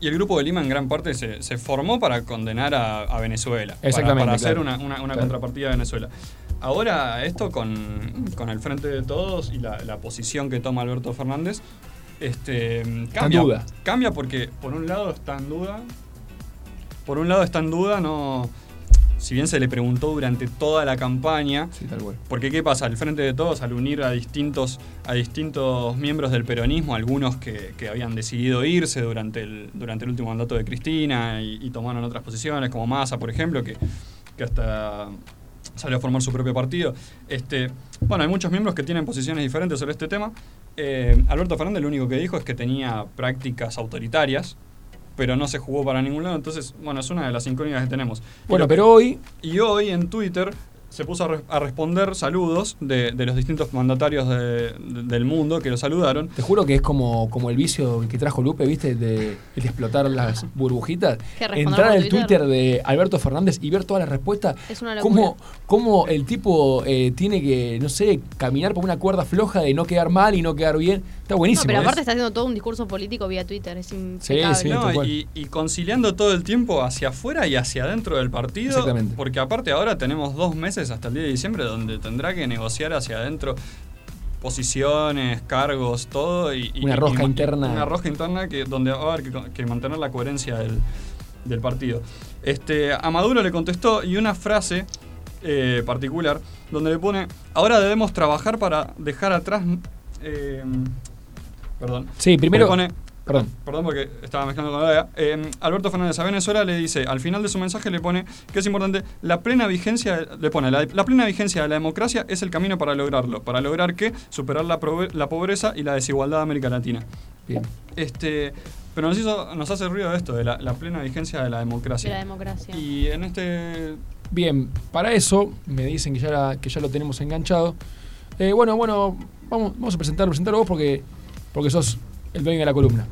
y el grupo de Lima en gran parte se, se formó para condenar a, a Venezuela. Exactamente, Para, hacer claro. una, una- una Claro. contrapartida a Venezuela. Ahora esto con, con el Frente de Todos y la, la posición que toma Alberto Fernández, este, cambia. duda. Cambia porque por un lado está en duda. Por un lado está en duda, no. Si bien se le preguntó durante toda la campaña, Sí, tal cual. porque qué pasa, el Frente de Todos al unir a distintos, a distintos miembros del peronismo, algunos que, que habían decidido irse durante el, durante el último mandato de Cristina y, y tomaron otras posiciones, como Massa, por ejemplo, que, que hasta salió a formar su propio partido. Este, bueno, hay muchos miembros que tienen posiciones diferentes sobre este tema. Eh, Alberto Fernández lo único que dijo es que tenía prácticas autoritarias, pero no se jugó para ningún lado. Entonces, bueno, es una de las incógnitas que tenemos. Bueno, pero hoy y hoy en Twitter se puso a, re- a responder saludos de, de los distintos mandatarios de- de- del mundo que lo saludaron. Te juro que es como, como el vicio que trajo Lupe, ¿viste? De, el de explotar las *laughs* burbujitas. Entrar al Twitter. Twitter de Alberto Fernández y ver todas las respuestas. Es una locura. Cómo, cómo el tipo eh, tiene que, no sé, caminar por una cuerda floja de no quedar mal y no quedar bien. Está No, buenísimo. pero ¿eh? aparte está haciendo todo un discurso político vía Twitter. Es impecable. sí, No, cual. y, y conciliando todo el tiempo hacia afuera y hacia adentro del partido. Exactamente. Porque aparte ahora tenemos dos meses hasta el 10 de diciembre donde tendrá que negociar hacia adentro posiciones, cargos, todo. Y, y- Una rosca y- interna. Una rosca interna que, donde va a haber que, que mantener la coherencia del, del partido. Este, a Maduro le contestó y una frase eh, particular donde le pone, ahora debemos trabajar para dejar atrás... eh, perdón. Sí, primero- Le pone, Perdón. Perdón porque estaba mezclando con la idea. Eh, Alberto Fernández a Venezuela le dice, al final de su mensaje le pone que es importante, la plena vigencia, le pone, la, la plena vigencia de la democracia es el camino para lograrlo. ¿Para lograr qué? Superar la, la pobreza y la desigualdad de América Latina. Bien. Este, pero nos, hizo, nos hace ruido esto, de la, la plena vigencia de la democracia. De la democracia. Y en este... Bien, para eso me dicen que ya, la- que ya lo tenemos enganchado. Eh, bueno, bueno, vamos, vamos a presentarlo, presentarlo vos porque, porque sos el dueño de la columna.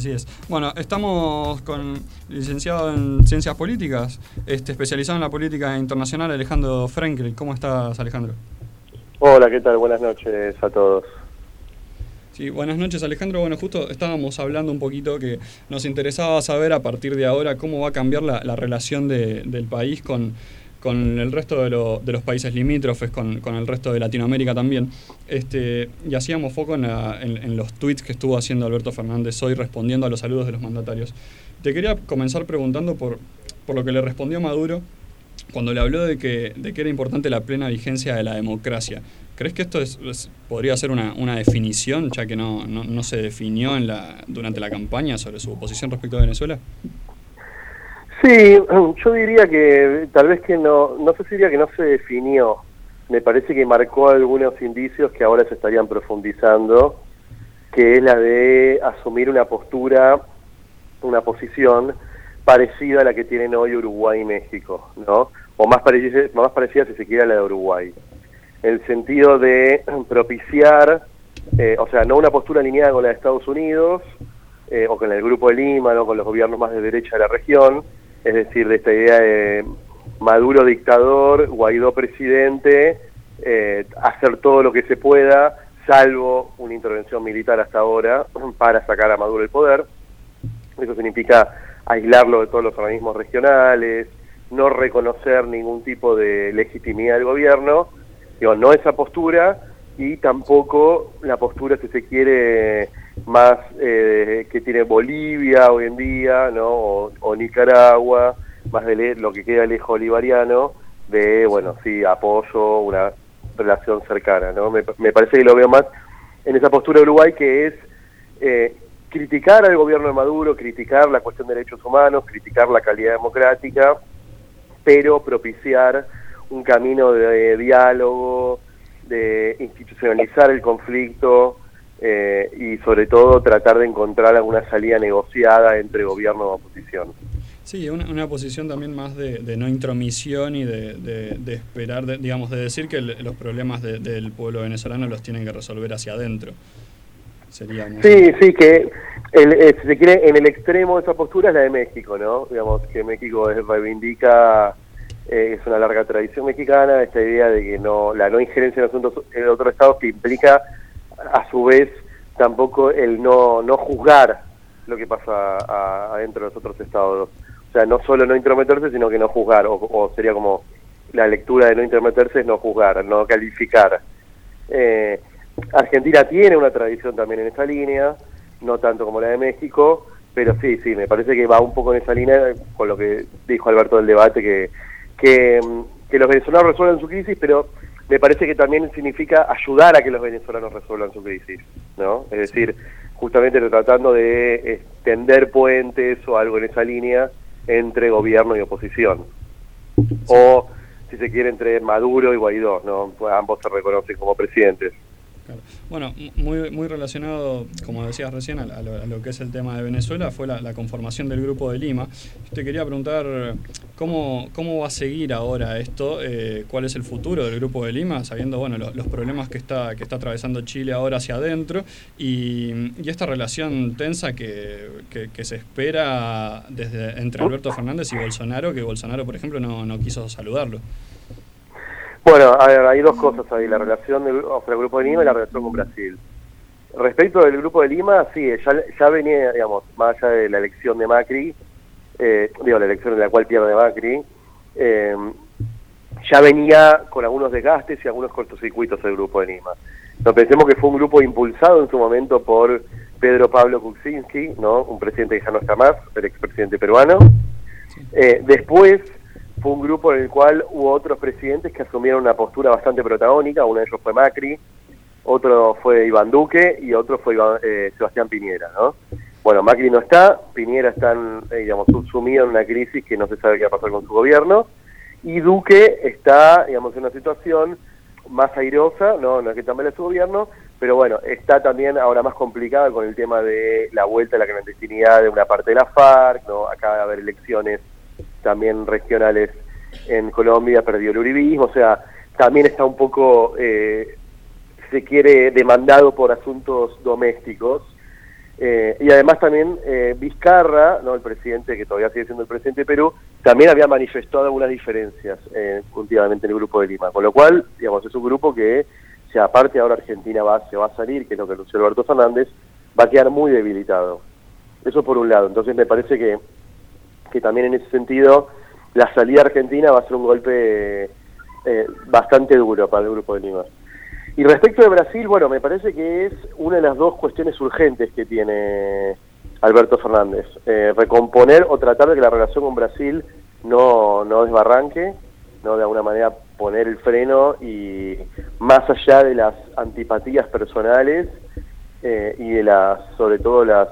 Así es. Bueno, estamos con licenciado en Ciencias Políticas, este, especializado en la política internacional, Alejandro Frenkel. ¿Cómo estás, Alejandro? Hola, ¿qué tal? Buenas noches a todos. Sí, buenas noches Alejandro. Bueno, justo estábamos hablando un poquito que nos interesaba saber a partir de ahora cómo va a cambiar la, la relación de- del país con, con el resto de, lo- de los países limítrofes, con, con el resto de Latinoamérica también. Este, y hacíamos foco en, la- en- en los tweets que estuvo haciendo Alberto Fernández hoy respondiendo a los saludos de los mandatarios. Te quería comenzar preguntando por, por lo que le respondió Maduro cuando le habló de que, de que era importante la plena vigencia de la democracia. ¿Crees que esto es- es- podría ser una, una definición, ya que no, no, no se definió en la, durante la campaña sobre su posición respecto a Venezuela? Sí, *clears throat* yo diría que tal vez que no, no sé si diría que no se definió. Me parece que marcó algunos indicios que ahora se estarían profundizando, que es la de asumir una postura, una posición parecida a la que tienen hoy Uruguay y México, ¿no? O más parecida, más parecida si se quiere a la de Uruguay. El sentido de *clears throat* propiciar, eh, o sea, no una postura alineada con la de Estados Unidos, eh, o con el Grupo de Lima, ¿no? con los gobiernos más de derecha de la región, es decir, de esta idea de Maduro dictador, Guaidó presidente, eh, hacer todo lo que se pueda, salvo una intervención militar hasta ahora, *clears throat* para sacar a Maduro del poder. Eso significa aislarlo de todos los organismos regionales, no reconocer ningún tipo de legitimidad del gobierno, digo, no esa postura y tampoco la postura, si se quiere, más eh, que tiene Bolivia hoy en día, ¿no? O, o Nicaragua, más de lo que queda lejos bolivariano, de, bueno, sí, apoyo, una relación cercana, ¿no? Me, me parece que lo veo más en esa postura de Uruguay que es eh, criticar al gobierno de Maduro, criticar la cuestión de derechos humanos, criticar la calidad democrática, pero propiciar un camino de diálogo, de institucionalizar el conflicto eh, y sobre todo tratar de encontrar alguna salida negociada entre gobierno y oposición. Sí, una, una posición también más de, de no intromisión y de, de- de esperar, de- digamos, de decir que el- los problemas de- del pueblo venezolano los tienen que resolver hacia adentro. Sería Sí, sí, que el, eh, si se quiere, en el extremo de esa postura es la de México, ¿no? Digamos que México es- reivindica, eh, es una larga tradición mexicana, esta idea de que no la no injerencia en asuntos de otros estados que implica a su vez tampoco el no, no juzgar lo que pasa adentro de los otros estados. O sea, no solo no intrometerse, sino que no juzgar, o, sería como la lectura de no intrometerse es no juzgar, no calificar. Eh, Argentina tiene una tradición también en esa línea, no tanto como la de México, pero sí, sí, me parece que va un poco en esa línea con lo que dijo Alberto del debate, que, que, los venezolanos resuelvan su crisis, pero me parece que también significa ayudar a que los venezolanos resuelvan su crisis, ¿no? Es decir, justamente tratando de extender puentes o algo en esa línea entre gobierno y oposición. O, si se quiere, entre Maduro y Guaidó, ¿no? Pues ambos se reconocen como presidentes. Bueno, muy, muy relacionado, como decías recién, a, lo, que es el tema de Venezuela, fue la, conformación del Grupo de Lima. Te quería preguntar cómo, cómo va a seguir ahora esto, eh, cuál es el futuro del Grupo de Lima, sabiendo bueno, lo- los problemas que está, que está atravesando Chile ahora hacia adentro y, y esta relación tensa que, que- que se espera desde entre Alberto Fernández y Bolsonaro, que Bolsonaro, por ejemplo, no, no quiso saludarlo. Bueno, a ver, hay dos cosas ahí, la relación del o sea, el Grupo de Lima y la relación con Brasil. Respecto del Grupo de Lima, sí, ya, ya venía, digamos, más allá de la elección de Macri, eh, digo, la elección en la cual pierde Macri, eh, ya venía con algunos desgastes y algunos cortocircuitos el Grupo de Lima. No pensemos que fue un grupo impulsado en su momento por Pedro Pablo Kuczynski, ¿no? un presidente que ya no está más, el expresidente peruano. Eh, después fue un grupo en el cual hubo otros presidentes que asumieron una postura bastante protagónica, uno de ellos fue Macri, otro fue Iván Duque y otro fue Iván- eh, Sebastián Piñera, ¿no? Bueno, Macri no está, Piñera está, eh, digamos, sumido en una crisis que no se sabe qué va a pasar con su gobierno, y Duque está, digamos, en una situación más airosa, no, no es que tambale su gobierno, pero bueno, está también ahora más complicada con el tema de la vuelta a la clandestinidad de una parte de la FARC, ¿no? Acaba de haber elecciones también regionales en Colombia, perdió el uribismo, o sea, también está un poco, eh, se quiere, demandado por asuntos domésticos. Eh, y además también eh, Vizcarra, ¿no? el presidente que todavía sigue siendo el presidente de Perú, también había manifestado algunas diferencias eh, últimamente en el grupo de Lima. Con lo cual, digamos, es un grupo que, si aparte ahora Argentina va, se va a salir, que es lo que anunció Alberto Fernández, va a quedar muy debilitado. Eso por un lado. Entonces me parece que, que también en ese sentido la salida argentina va a ser un golpe eh, bastante duro para el grupo de Lima. Y respecto de Brasil, bueno, me parece que es una de las dos cuestiones urgentes que tiene Alberto Fernández. Eh, recomponer o tratar de que la relación con Brasil no, no desbarranque, no de alguna manera poner el freno y más allá de las antipatías personales eh, y de las, sobre todo las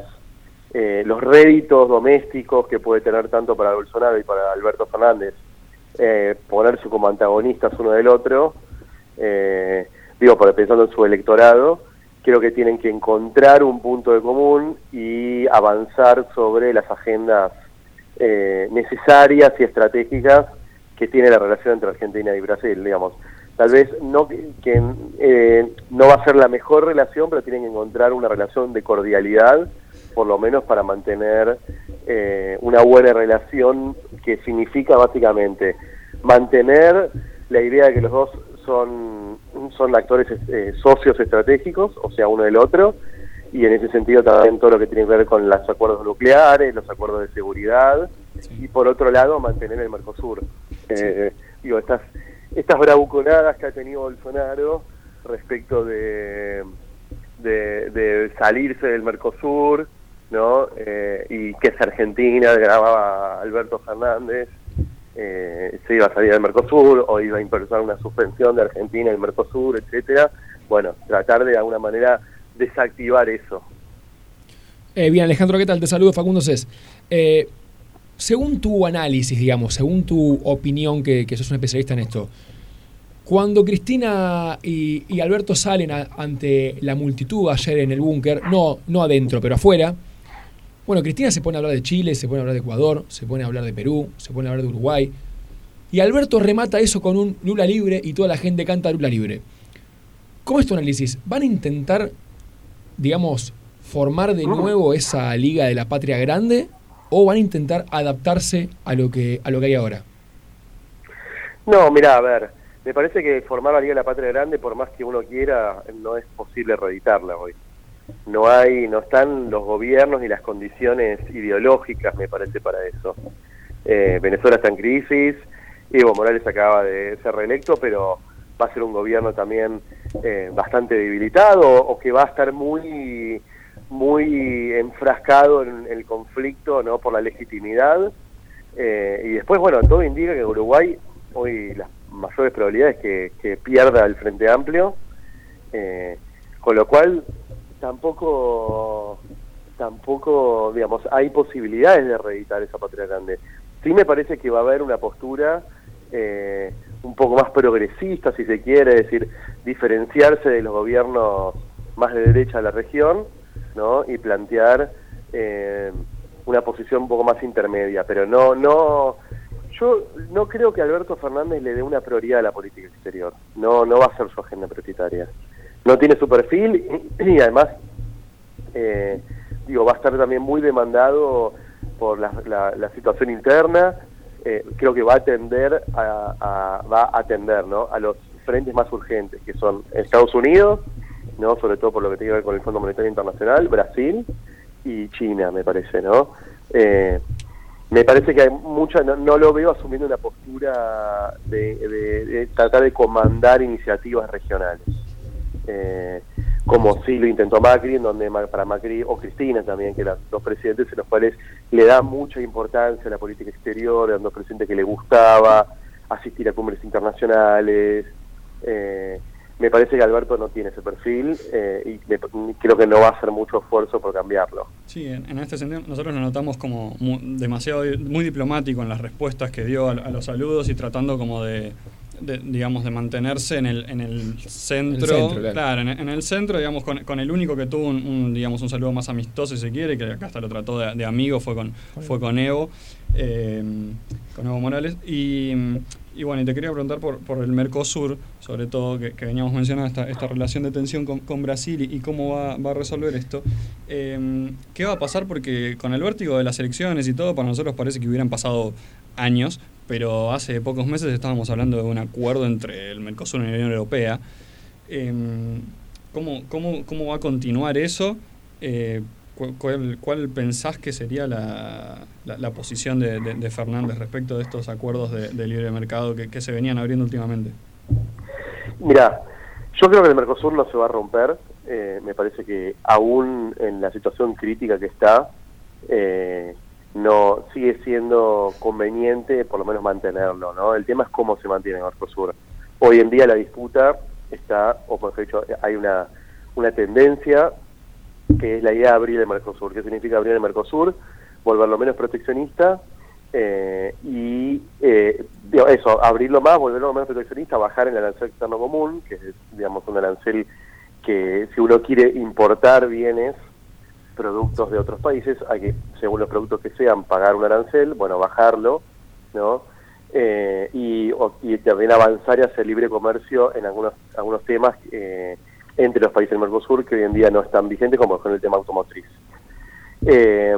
eh, los réditos domésticos que puede tener tanto para Bolsonaro y para Alberto Fernández, eh, ponerse como antagonistas uno del otro, eh, digo, para pensando en su electorado, creo que tienen que encontrar un punto de común y avanzar sobre las agendas eh, necesarias y estratégicas que tiene la relación entre Argentina y Brasil, digamos. Tal vez no que, que, eh, no va a ser la mejor relación, pero tienen que encontrar una relación de cordialidad, por lo menos para mantener eh, una buena relación que significa básicamente mantener la idea de que los dos son, son actores eh, socios estratégicos, o sea, uno del otro, y en ese sentido también todo lo que tiene que ver con los acuerdos nucleares, los acuerdos de seguridad, y por otro lado mantener el Mercosur. Eh, digo, estas, estas bravuconadas que ha tenido Bolsonaro respecto de, de, de salirse del Mercosur, ¿no? Eh, y que es Argentina, grababa Alberto Fernández, eh, se iba a salir del Mercosur o iba a impulsar una suspensión de Argentina del Mercosur, etcétera. Bueno, tratar de alguna manera desactivar eso. Eh, bien, Alejandro, ¿qué tal? Te saludo, Facundo Cés. Eh, según tu análisis, digamos, según tu opinión, que, que sos un especialista en esto, cuando Cristina y, Alberto salen ante la multitud ayer en el búnker, no, no adentro, pero afuera, bueno, Cristina se pone a hablar de Chile, se pone a hablar de Ecuador, se pone a hablar de Perú, se pone a hablar de Uruguay, y Alberto remata eso con un Lula libre y toda la gente canta Lula libre. ¿Cómo es tu análisis? ¿Van a intentar, digamos, formar de nuevo esa liga de la patria grande o van a intentar adaptarse a lo que, a lo que hay ahora? No, mira, a ver, me parece que formar la Liga de la Patria Grande, por más que uno quiera, no es posible reeditarla hoy. No hay, no están los gobiernos ni las condiciones ideológicas, me parece, para eso. Eh, Venezuela está en crisis, Evo Morales acaba de ser reelecto, pero va a ser un gobierno también eh, bastante debilitado o que va a estar muy muy enfrascado en el conflicto no por la legitimidad Eh, y después bueno todo indica que Uruguay hoy las mayores probabilidades es que, que pierda el Frente Amplio eh, con lo cual tampoco tampoco digamos hay posibilidades de reeditar esa patria grande. Sí me parece que va a haber una postura eh, un poco más progresista si se quiere es decir diferenciarse de los gobiernos más de derecha de la región no y plantear eh, una posición un poco más intermedia pero no no yo no creo que Alberto Fernández le dé una prioridad a la política exterior. No no va a ser su agenda prioritaria no tiene su perfil y, además eh, digo va a estar también muy demandado por la, la- la situación interna. Eh, creo que va a atender a, a- va a atender ¿no? a los frentes más urgentes que son Estados Unidos no sobre todo por lo que tiene que ver con el Fondo Monetario Internacional Brasil y China me parece no Eh, me parece que hay mucha no, no lo veo asumiendo una postura de, de- de tratar de comandar iniciativas regionales eh, como sí lo intentó Macri, en donde para Macri o Cristina también, que eran dos presidentes en los cuales le da mucha importancia a la política exterior, eran dos presidentes que le gustaba asistir a cumbres internacionales. eh, me parece que Alberto no tiene ese perfil eh, y me- creo que no va a hacer mucho esfuerzo por cambiarlo. Sí, en, este sentido nosotros lo notamos como mu- demasiado, muy diplomático en las respuestas que dio a los saludos y tratando como de, de, digamos, de mantenerse en el, en el centro. centro, claro. en, en el centro, digamos, con, con el único que tuvo un, un, digamos, un saludo más amistoso, si se quiere, que acá hasta lo trató de, de amigo, fue con, fue con Evo, eh, con Evo Morales. Y, y bueno, y te quería preguntar por, por el Mercosur, sobre todo, que, que veníamos mencionando esta, esta relación de tensión con, con Brasil y, y cómo va, va a resolver esto. Eh, ¿Qué va a pasar? Porque con el vértigo de las elecciones y todo, para nosotros parece que hubieran pasado años, pero hace pocos meses estábamos hablando de un acuerdo entre el Mercosur y la Unión Europea. Eh, ¿cómo, cómo, ¿Cómo va a continuar eso? Eh, cu- ¿Cuál, cuál pensás que sería la, la, la posición de, de- de Fernández respecto de estos acuerdos de, de libre mercado que, que se venían abriendo últimamente? Mira, yo creo que el Mercosur no se va a romper. eh, me parece que aún en la situación crítica que está, eh, no sigue siendo conveniente por lo menos mantenerlo. ¿no? El tema es cómo se mantiene Mercosur. Hoy en día la disputa está, o por ejemplo, hay una, una tendencia que es la idea de abrir el Mercosur. ¿Qué significa abrir el Mercosur? Volverlo menos proteccionista eh, y eh, eso, abrirlo más, volverlo menos proteccionista, bajar el arancel externo común, que es digamos un arancel que si uno quiere importar bienes, productos de otros países, hay que, según los productos que sean, pagar un arancel, bueno, bajarlo, ¿no? Eh, y, también avanzar hacia el libre comercio en algunos, algunos temas eh, entre los países del Mercosur que hoy en día no están vigentes, como con el tema automotriz. Eh,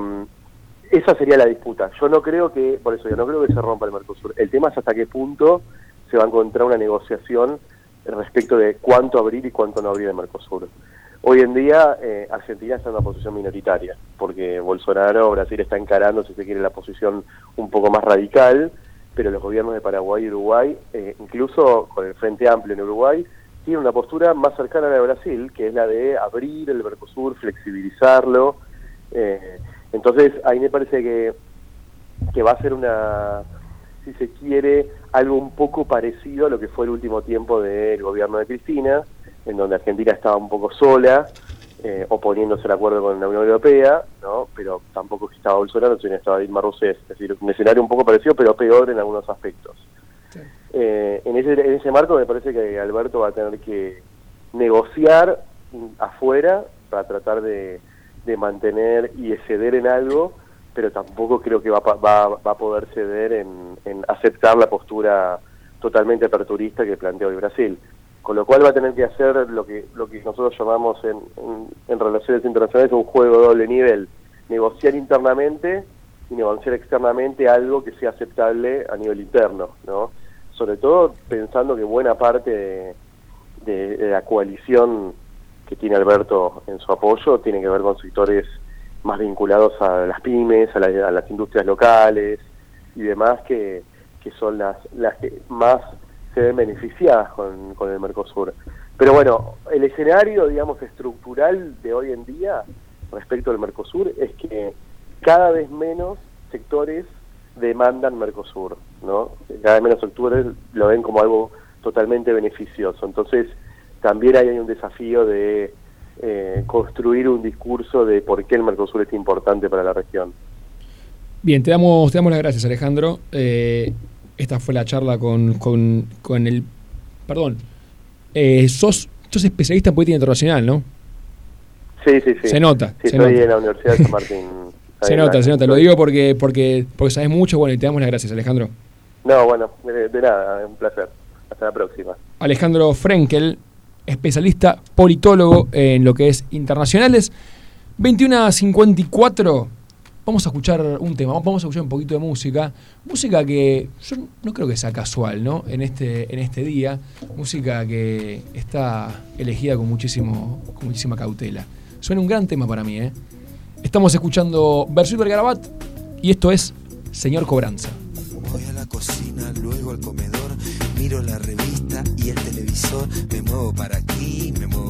esa sería la disputa. Yo no creo que, por eso yo no creo que se rompa el Mercosur. El tema es hasta qué punto se va a encontrar una negociación respecto de cuánto abrir y cuánto no abrir el Mercosur. Hoy en día eh, Argentina está en una posición minoritaria, porque Bolsonaro, Brasil está encarando, si se quiere, la posición un poco más radical, pero los gobiernos de Paraguay y Uruguay, eh, incluso con el Frente Amplio en Uruguay, tienen una postura más cercana a la de Brasil, que es la de abrir el Mercosur, flexibilizarlo. eh, entonces, ahí me parece que, que va a ser una, si se quiere, algo un poco parecido a lo que fue el último tiempo del gobierno de Cristina, en donde Argentina estaba un poco sola eh, oponiéndose al acuerdo con la Unión Europea, ¿no? pero tampoco estaba Bolsonaro, sino estaba Dilma Rousseff. Es decir, un escenario un poco parecido, pero peor en algunos aspectos. Eh, en, ese, en ese marco me parece que Alberto va a tener que negociar afuera para tratar de, de mantener y ceder en algo, pero tampoco creo que va, a- va, va a poder ceder en, en aceptar la postura totalmente aperturista que plantea hoy Brasil. Con lo cual va a tener que hacer lo que lo que nosotros llamamos en, en, relaciones internacionales un juego doble nivel, negociar internamente y negociar externamente algo que sea aceptable a nivel interno, ¿no? Sobre todo pensando que buena parte de la coalición que tiene Alberto en su apoyo tiene que ver con sectores más vinculados a las pymes, a, la- a las industrias locales y demás que, que son las, las que más se ven beneficiadas con, el Mercosur. Pero bueno, el escenario, digamos, estructural de hoy en día respecto al Mercosur es que cada vez menos sectores demandan Mercosur, ¿no? Cada vez menos sectores lo ven como algo totalmente beneficioso. Entonces, también hay un desafío de eh, construir un discurso de por qué el Mercosur es importante para la región. Bien, te damos, te damos las gracias, Alejandro. Eh, esta fue la charla con, con, con el. Perdón. Eh, sos, sos especialista en política internacional, ¿no? Sí, sí, sí. Se nota, Sí, se estoy nota. en la Universidad de San Martín. *laughs* Se nota, la- se nota. Lo digo porque, porque, porque sabes mucho. Bueno, y te damos las gracias, Alejandro. No, bueno, de, de nada, un placer. Hasta la próxima. Alejandro Frenkel, especialista politólogo en lo que es internacionales. 21 a 54. Vamos a escuchar un tema, vamos a escuchar un poquito de música. Música que yo no creo que sea casual, ¿no? En este, en este día. Música que está elegida con, muchísimo, muchísima cautela. Suena un gran tema para mí, ¿eh? Estamos escuchando Versuit Bergarabat y esto es Señor Cobranza. Voy a la cocina, luego al comedor, miro la revista y el televisor, me muevo para aquí, me muevo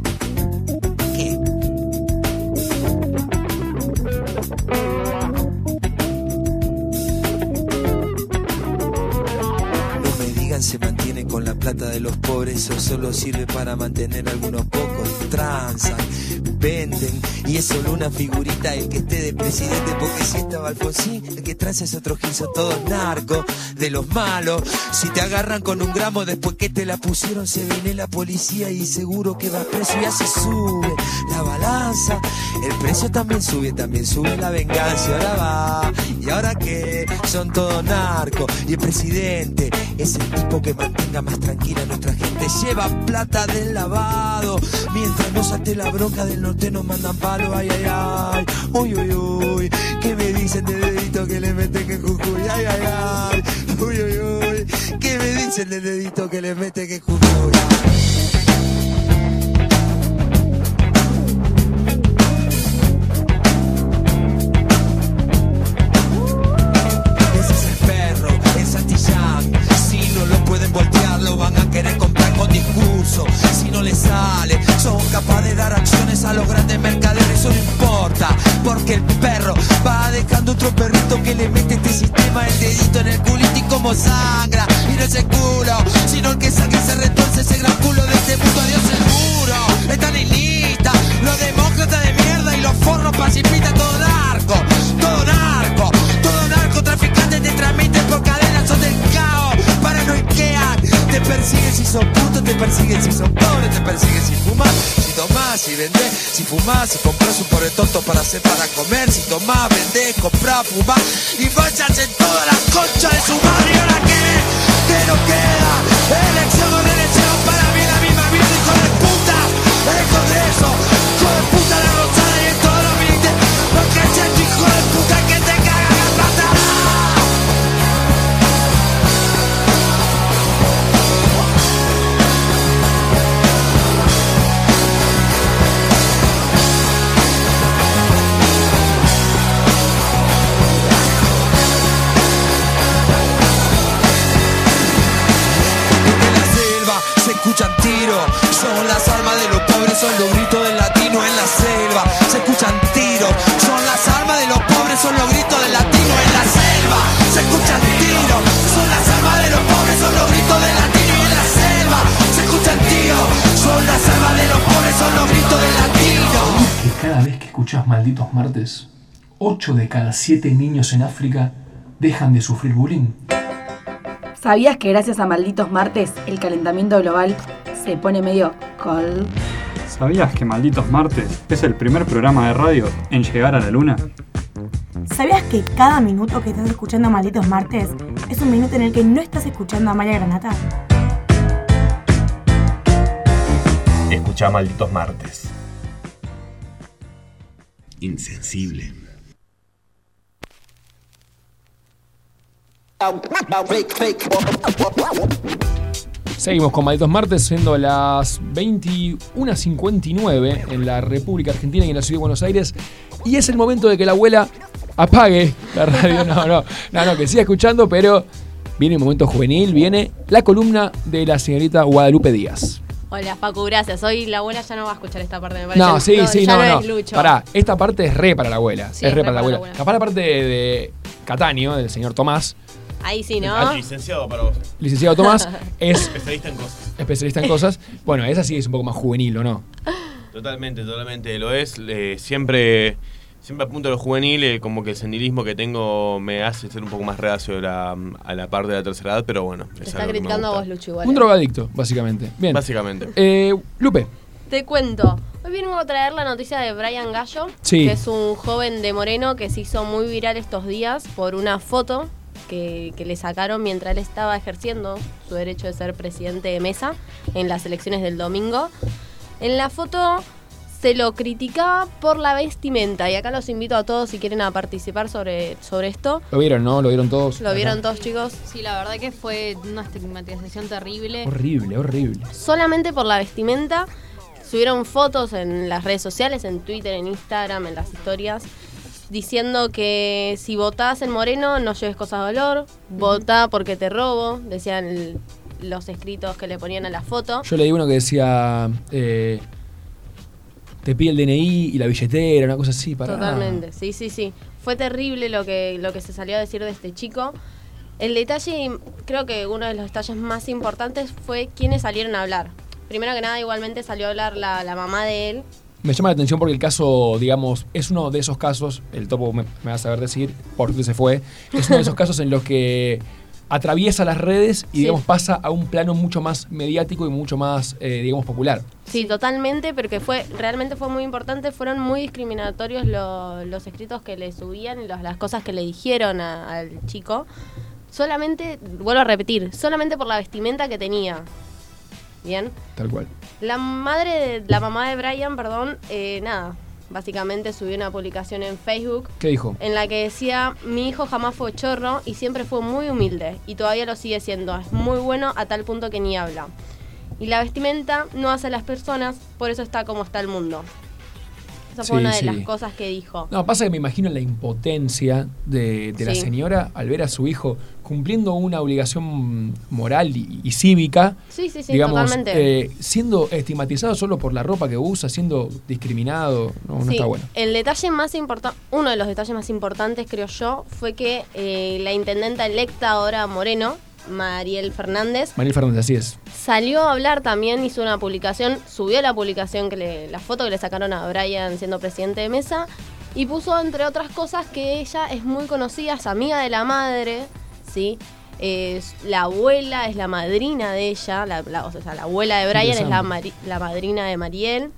Solo sirve para mantener algunos pocos. Transan, venden y es solo una figurita el que esté de presidente si estaba Alfonsín, el que transa es otro gil, son todos narcos, de los malos. Si te agarran con un gramo después que te la pusieron se viene la policía y seguro que va preso y así sube la balanza. El precio también sube, también sube la venganza ahora va. ¿Y ahora qué? Son todos narcos y el presidente es el tipo que mantenga más tranquila a nuestra gente. Lleva plata del lavado mientras no salte la bronca del norte nos mandan palo. Ay, ay, ay. Uy, uy, uy. ¿Qué me dicen de dedito que le meten que Jujuy? Ay, ay, ay. Uy, uy, uy. ¿Qué me dicen de dedito que le meten que el el Santillán. Si no lo pueden voltear, lo van a querer comprar con discurso. Si no les sale, son capaces de dar acciones a los grandes mercaderes. Eso no importa, porque el perro otro perrito que le mete este sistema el dedito en el culito y como sangra. Y no es el culo, sino el que saque se retuerce ese gran culo de este mundo. Adiós el muro, están en lista. Los demócratas de mierda y los forros pacifistas, todo persiguen si sos puto, te persiguen si sos pobre, te persiguen si fumas, si tomás, si vendés, si fumás, si compras un pobre tonto para hacer para comer, si tomás, vendés, comprás, fumás, y vayas en todas las conchas de su madre, ahora qué, que no queda, elección escuchan tiros. Son las almas de los pobres, son los gritos del latino en la selva. Se escuchan tiros. Son las almas de los pobres, son los gritos del latino en la selva. Se escuchan tiros. Son las almas de los pobres, son los gritos del latino en la selva. Se escuchan tiros. Son las almas de los pobres, son los gritos del latino. Que cada vez que escuchas malditos martes, 8 de cada 7 niños en África dejan de sufrir bullying. ¿Sabías que gracias a malditos martes el calentamiento global se pone medio cold? ¿Sabías que Malditos Martes es el primer programa de radio en llegar a la luna? ¿Sabías que cada minuto que estás escuchando Malditos Martes es un minuto en el que no estás escuchando a Amalia Granata? Escucha Malditos Martes. Insensible. Seguimos con Malditos Martes, siendo las 21.59 en la República Argentina y en la Ciudad de Buenos Aires. Y es el momento de que la abuela apague la radio. No, no, no, no, que siga escuchando, pero viene el momento juvenil, viene la columna de la señorita Guadalupe Díaz. Hola, Facu, gracias. Hoy la abuela ya no va a escuchar esta parte, me parece. No, sí, sí, no, no, no. Pará, esta parte es re para la abuela. Sí, es re para la para abuela. Capaz la parte de, de Cataño, del señor Tomás, Ahí sí, ¿no? Ah, licenciado para vos. licenciado Tomás, *laughs* es Especialista en cosas. especialista en cosas. Bueno, esa sí es un poco más juvenil, ¿o no? Totalmente, totalmente lo es. Eh, siempre, siempre apunto a lo juvenil, eh, como que el sendirismo que tengo me hace ser un poco más reacio a la, a la parte de la tercera edad, pero bueno. Te es está criticando a vos, Lucho, igual. Un drogadicto, básicamente. Bien. Básicamente. Eh, Lupe, Te cuento. Hoy vengo a traer la noticia de Brian Gallo, Sí. que es un joven de Moreno que se hizo muy viral estos días por una foto que, que le sacaron mientras él estaba ejerciendo su derecho de ser presidente de mesa en las elecciones del domingo. En la foto se lo criticaba por la vestimenta y acá los invito a todos si quieren a participar sobre, sobre esto. lo vieron, ¿no? Lo vieron todos. ¿Lo vieron todos chicos? Sí, la verdad que fue una estigmatización terrible. Horrible, horrible. solamente por la vestimenta. Subieron fotos en las redes sociales, en Twitter, en Instagram, en las historias, diciendo que si votás en Moreno no lleves cosas de valor, votá porque te robo, decían el- los escritos que le ponían a la foto. Yo leí uno que decía. eh, te pide el DNI y la billetera, una cosa así. Para Totalmente, sí, sí, sí. Fue terrible lo que, lo que se salió a decir de este chico. El detalle, creo que uno de los detalles más importantes fue quiénes salieron a hablar. Primero que nada, igualmente salió a hablar la, la mamá de él, Me llama la atención porque el caso, digamos, es uno de esos casos, el topo me, me va a saber decir, por suerte se fue, es uno de esos *laughs* casos en los que atraviesa las redes y, Sí. digamos, pasa a un plano mucho más mediático y mucho más, eh, digamos, popular. Sí, totalmente, pero que fue realmente fue muy importante. Fueron muy discriminatorios lo- los escritos que le subían y los- las cosas que le dijeron a- al chico. Solamente, vuelvo a repetir, solamente por la vestimenta que tenía. Bien. Tal cual. La madre, de, la mamá de Brian, perdón, eh, nada, básicamente subió una publicación en Facebook ¿Qué dijo? en la que decía, mi hijo jamás fue chorro y siempre fue muy humilde y todavía lo sigue siendo, es muy bueno a tal punto que ni habla. Y la vestimenta no hace a las personas, por eso está como está el mundo. Esa fue Sí, una de sí. las cosas que dijo. No, pasa que me imagino la impotencia de, de la señora al ver a su hijo cumpliendo una obligación moral y, y cívica, Sí, sí, sí, digamos, eh, siendo estigmatizado solo por la ropa que usa, siendo discriminado, no, está bueno. El detalle más importante, uno de los detalles más importantes, creo yo, fue que eh, la intendenta electa ahora Moreno, Mariel Fernández, Mariel Fernández, así es. salió a hablar también, hizo una publicación, subió la publicación, que le- la foto que le sacaron a Brian siendo presidente de mesa, y puso, entre otras cosas, que ella es muy conocida, es amiga de la madre, ¿sí? Es la abuela, es la madrina de ella, la, la- o sea, la abuela de Brian es la, madrina de Mariel.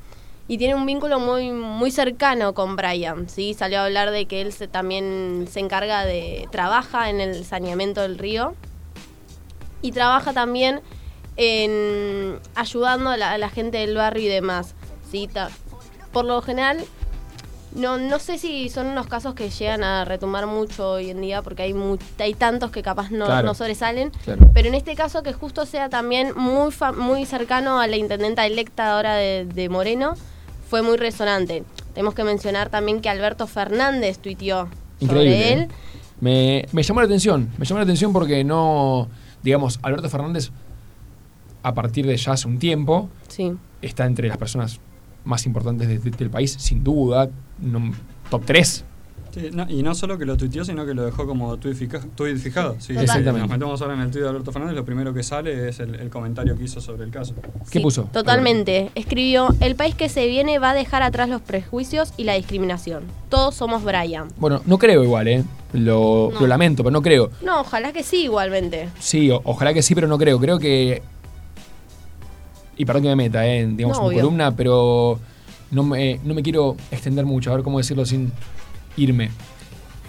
Y tiene un vínculo muy, muy cercano con Brian, ¿sí? Salió a hablar de que él se, también se encarga de... trabaja en el saneamiento del río y trabaja también en ayudando a la, a la gente del barrio y demás. ¿sí? Ta- Por lo general, no, no sé si son unos casos que llegan a retumbar mucho hoy en día, porque hay, mu- hay tantos que capaz no, Claro. no sobresalen. Claro. Pero en este caso, que justo sea también muy, fa- muy cercano a la intendenta electa ahora de, de Moreno, fue muy resonante. Tenemos que mencionar también que Alberto Fernández tuiteó Increíble. sobre él. ¿eh? Me, me llamó la atención, me llamó la atención porque no, digamos, Alberto Fernández a partir de ya hace un tiempo, Sí. está entre las personas más importantes de- de- del país, sin duda, top 3. Sí, no, y no solo que lo tuiteó, sino que lo dejó como tweet, fija- tweet fijado. Sí. Exactamente. Nos metemos ahora en el tweet de Alberto Fernández, lo primero que sale es el, el comentario que hizo sobre el caso. ¿Qué puso? Totalmente. Escribió, el país que se viene va a dejar atrás los prejuicios y la discriminación. Todos somos Brian. Bueno, no creo igual, ¿eh? Lo, No. lo lamento, pero no creo. No, ojalá que sí igualmente. Sí, o- ojalá que sí, pero no creo. Creo que. Y perdón que me meta, ¿eh? digamos, No, en columna, pero no me, no me quiero extender mucho, a ver cómo decirlo sin irme.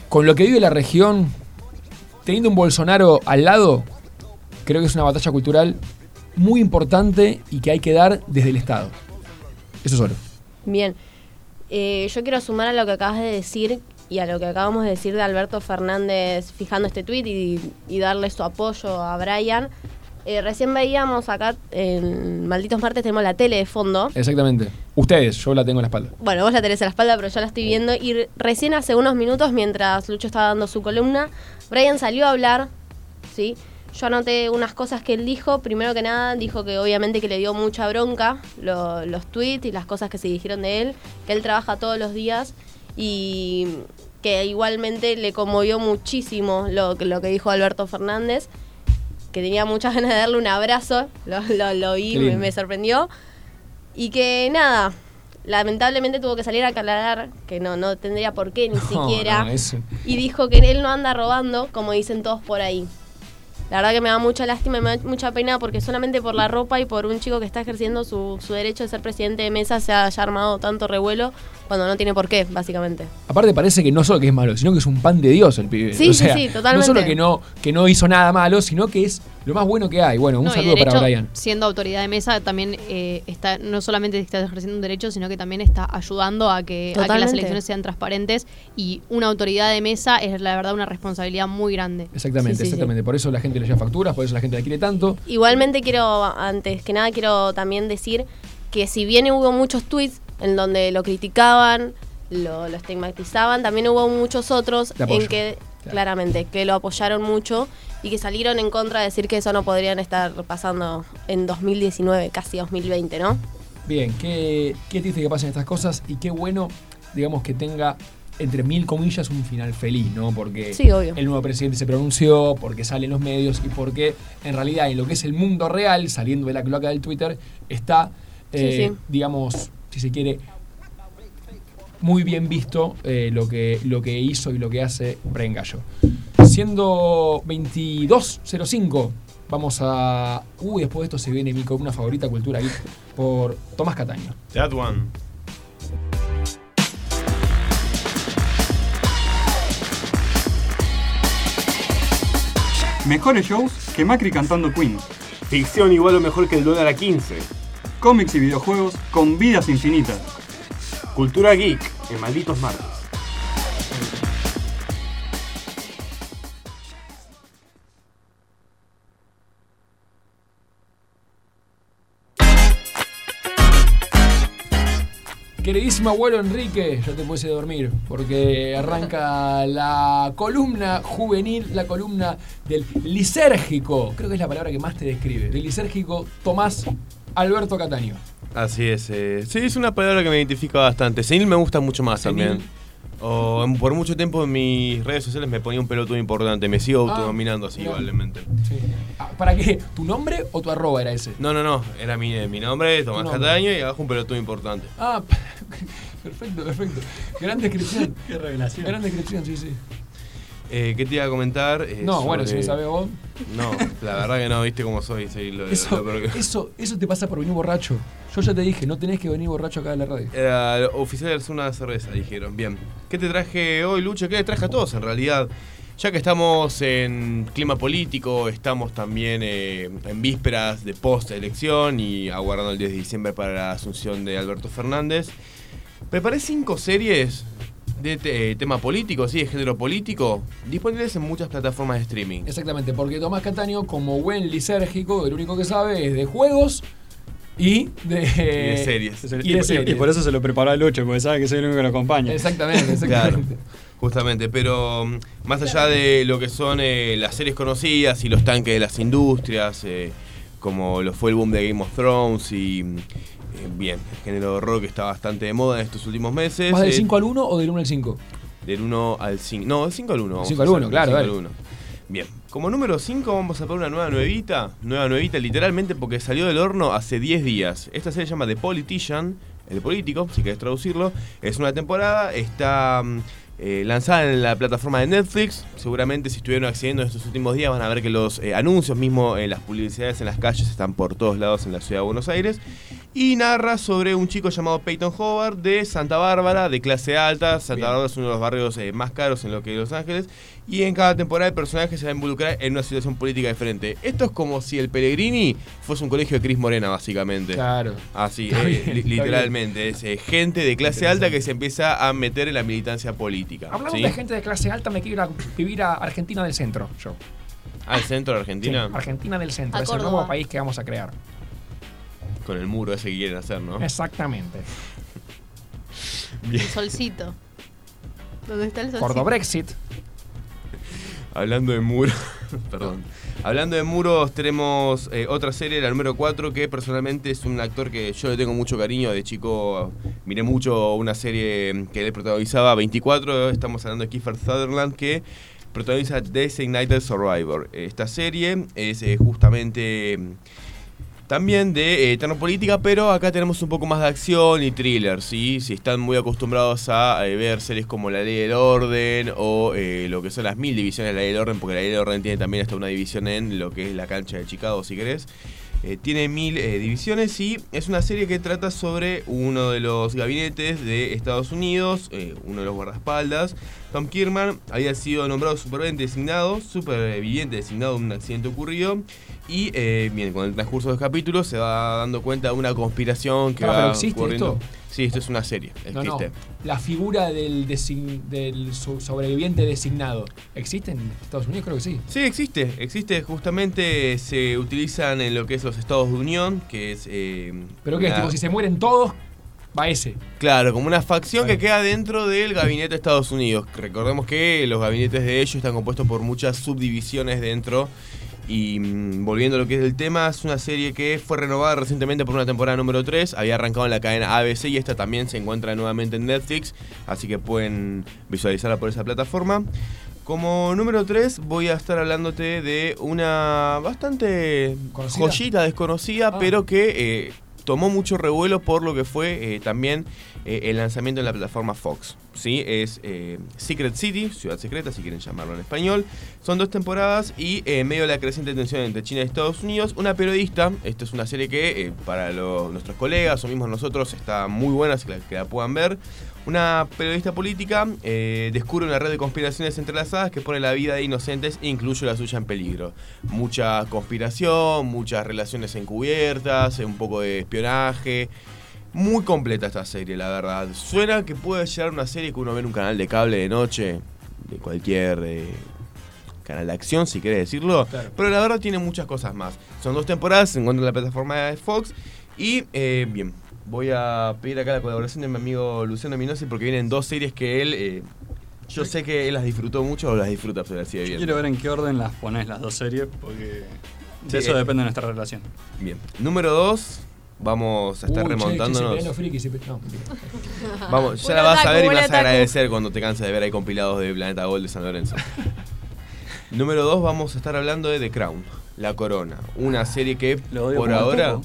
Con lo que vive la región, teniendo un Bolsonaro al lado, creo que es una batalla cultural muy importante y que hay que dar desde el Estado. Eso solo. Bien. Eh, yo quiero sumar a lo que acabas de decir y a lo que acabamos de decir de Alberto Fernández fijando este tweet y, y darle su apoyo a Brian. Eh, recién veíamos acá en Malditos Martes tenemos la tele de fondo. Exactamente. Ustedes, yo la tengo en la espalda. Bueno, vos la tenés en la espalda, pero yo la estoy viendo. Y re- recién hace unos minutos, mientras Lucho estaba dando su columna, Brian salió a hablar, ¿sí? Yo anoté unas cosas que él dijo. Primero que nada, dijo que obviamente que le dio mucha bronca lo- los tweets y las cosas que se dijeron de él, que él trabaja todos los días y que igualmente le conmovió muchísimo lo que dijo Alberto Fernández, que tenía muchas ganas de darle un abrazo, lo, lo, lo vi, me, sorprendió. Y que nada, lamentablemente tuvo que salir a aclarar que no, no tendría por qué ni *laughs* No, siquiera. no, Y dijo que él no anda robando, como dicen todos por ahí. La verdad que me da mucha lástima y me da mucha pena porque solamente por la ropa y por un chico que está ejerciendo su, su derecho de ser presidente de mesa se haya armado tanto revuelo cuando no tiene por qué, básicamente. Aparte parece que no solo que es malo, sino que es un pan de Dios el pibe. Sí, o sí, sea, sí, totalmente. No solo que no, que no hizo nada malo, sino que es lo más bueno que hay. Bueno, un No, saludo para Brian. Siendo autoridad de mesa, también eh, está no solamente está ejerciendo un derecho, sino que también está ayudando a que, a que las elecciones sean transparentes. Y una autoridad de mesa es la verdad una responsabilidad muy grande. Exactamente, Sí, sí, sí. exactamente. Por eso la gente le lleva facturas, por eso la gente la quiere tanto. Igualmente quiero, antes que nada, quiero también decir que si bien hubo muchos tweets en donde lo criticaban, lo, lo estigmatizaban, también hubo muchos otros en que, claramente, que lo apoyaron mucho y que salieron en contra de decir que eso no podrían estar pasando en 2019, casi 2020, ¿no? Bien, qué, qué triste que pasen estas cosas y qué bueno, digamos, que tenga entre mil comillas un final feliz, ¿no? Porque Sí, obvio. el nuevo presidente se pronunció, porque sale en los medios y porque en realidad en lo que es el mundo real, saliendo de la cloaca del Twitter, está, eh, sí. digamos, si se quiere, muy bien visto eh, lo, que, lo que hizo y lo que hace Brian Gallo. Siendo 22.05, vamos a... Uy, después de esto se viene mi columna favorita, Cultura Geek, por Tomás Cataño. That one. Mejores shows que Macri cantando Queen. Ficción igual o mejor que el dólar a 15. Cómics y videojuegos con vidas infinitas. Cultura geek en Malditos Martes. Queridísimo abuelo Enrique, ya te a dormir, porque arranca *laughs* la columna juvenil, la columna del lisérgico, creo que es la palabra que más te describe, del lisérgico Tomás Alberto Cataño. Así es. eh, sí, es una palabra que me identifica bastante. Senil me gusta mucho más Senil. también. O, en- por mucho tiempo en mis redes sociales me ponía un pelotudo importante. Me sigo Ah, autodominando así igualmente. Ah, ¿Para qué? ¿Tu nombre o tu arroba era ese? No, no, no. Era mi, mi nombre, Tomás nombre. Cataño, y abajo un pelotudo importante. Ah, *laughs* perfecto, perfecto. Gran descripción. Qué revelación. Gran descripción, sí, sí. Eh, ¿Qué te iba a comentar? Eh, No, bueno, si no sabes vos. No, la verdad que no, viste cómo soy. soy lo- Eso, lo que- eso, eso te pasa por venir borracho. Yo ya te dije, no tenés que venir borracho acá a la radio. Era oficial de una cerveza, dijeron. Bien. ¿Qué te traje hoy, Lucho? ¿Qué te traje a todos en realidad? Ya que estamos en clima político, estamos también eh, en vísperas de post-elección y aguardando el 10 de diciembre para la asunción de Alberto Fernández. Preparé cinco series de te- tema político, sí, de género político, disponibles en muchas plataformas de streaming. Exactamente, porque Tomás Cataño, como buen lisérgico, el único que sabe es de juegos y de, Y de series. Y de series. Y por eso se lo preparó a Lucho, porque sabe que soy el único que lo acompaña. Exactamente, Claro, exactamente. justamente, pero mm, más allá de lo que son eh, las series conocidas y los tanques de las industrias, eh, como lo fue el boom de Game of Thrones y eh, bien, el género que está bastante de moda en estos últimos meses. ¿Más del Eh, 5 al 1 o del 1 al 5? Del 1 al 5. No, del 5 al 1. vamos 5 a al 1, hacer, claro. 5 al 1. Bien, como número 5 vamos a poner una nueva nuevita. Nueva nuevita, literalmente porque salió del horno hace 10 días. Esta serie se llama The Politician, el político, si querés traducirlo. Es una temporada, está mm, eh, lanzada en la plataforma de Netflix. Seguramente si estuvieron accediendo en estos últimos días van a ver que los eh, anuncios, mismo en las publicidades en las calles, están por todos lados en la ciudad de Buenos Aires. Y narra sobre un chico llamado Peyton Howard de Santa Bárbara, de clase alta. Santa Bárbara es uno de los barrios eh, más caros en lo que es Los Ángeles. Y en cada temporada el personaje se va a involucrar en una situación política diferente. Esto es como si el Pellegrini fuese un colegio de Cris Morena, básicamente. Claro. Así, eh, bien, li- está literalmente. Es eh, gente de clase alta que se empieza a meter en la militancia política. Hablando ¿sí? de gente de clase alta, me quiero ir a vivir a Argentina del Centro, yo. Al centro de Argentina. Sí, Argentina del Centro, A es el nuevo país que vamos a crear. Con el muro ese que quieren hacer, ¿no? Exactamente. *laughs* Bien. El solcito. ¿Dónde está el solcito? Cordo Brexit. Hablando de muros, *laughs* perdón. Hablando de muros, tenemos eh, otra serie, la número 4, que personalmente es un actor que yo le tengo mucho cariño. De chico miré mucho una serie que él protagonizaba, 24. Estamos hablando de Kiefer Sutherland, que protagoniza Designated Survivor. Esta serie es eh, justamente también de eh, tono política, pero acá tenemos un poco más de acción y thriller, ¿sí? Si están muy acostumbrados a eh, ver series como La Ley del Orden o eh, lo que son las mil divisiones de La Ley del Orden, porque La Ley del Orden tiene también hasta una división en lo que es la cancha de Chicago, si querés. Eh, tiene mil divisiones y es una serie que trata sobre uno de los gabinetes de Estados Unidos, uno de los guardaespaldas. Tom Kierman había sido nombrado superviviente designado, superviviente designado de un accidente ocurrido. Y eh, bien, con el transcurso de los capítulos se va dando cuenta de una conspiración que Claro, va pero ¿existe ocurriendo. esto? Sí, esto es una serie. No, no. Existe. La figura del, sobreviviente designado. ¿Existe en Estados Unidos? Creo que sí. Sí, existe. Existe. Justamente se utilizan en lo que es los Estados de Unión, que es. eh, Pero que una- tipo, si se mueren todos, va ese. Claro, como una facción que queda dentro del gabinete de Estados Unidos. Recordemos que los gabinetes de ellos están compuestos por muchas subdivisiones dentro. Y mm, volviendo a lo que es el tema, es una serie que fue renovada recientemente por una temporada número 3. Había arrancado en la cadena ABC y esta también se encuentra nuevamente en Netflix. Así que pueden visualizarla por esa plataforma. Como número 3 voy a estar hablándote de una bastante ¿Conocida? joyita desconocida, Ah. pero que eh, tomó mucho revuelo por lo que fue eh, también eh, el lanzamiento en la plataforma Fox. ¿Sí? Es eh, Secret City, Ciudad Secreta, si quieren llamarlo en español. Son dos temporadas y eh, en medio de la creciente tensión entre China y Estados Unidos, una periodista, esta es una serie que eh, para nuestros colegas o mismos nosotros está muy buena, así que la, puedan ver. Una periodista política descubre una red de conspiraciones entrelazadas que pone la vida de inocentes e incluye la suya en peligro. Mucha conspiración, muchas relaciones encubiertas, un poco de espionaje. Muy completa esta serie, la verdad. Suena que puede llegar una serie que uno ve en un canal de cable de noche, de cualquier eh, canal de acción, si querés decirlo. Claro. Pero la verdad tiene muchas cosas más. Son dos temporadas, se encuentra en la plataforma de Fox. Y eh, bien, voy a pedir acá la colaboración de mi amigo Luciano Minosi porque vienen dos series que él... eh, yo sé que él las disfrutó mucho o las disfruta, pero así de bien. Quiero ver en qué orden las pones las dos series, porque Sí, de eso depende nuestra relación. Bien. Número dos, vamos a estar Uy, che, che, se remontándonos. se no. Vamos, ya la vas a ver y me vas a agradecer cuando te canses de ver ahí compilados de Planeta Gold de San Lorenzo. *laughs* Número 2, vamos a estar hablando de The Crown, La Corona. Una serie que por ahora,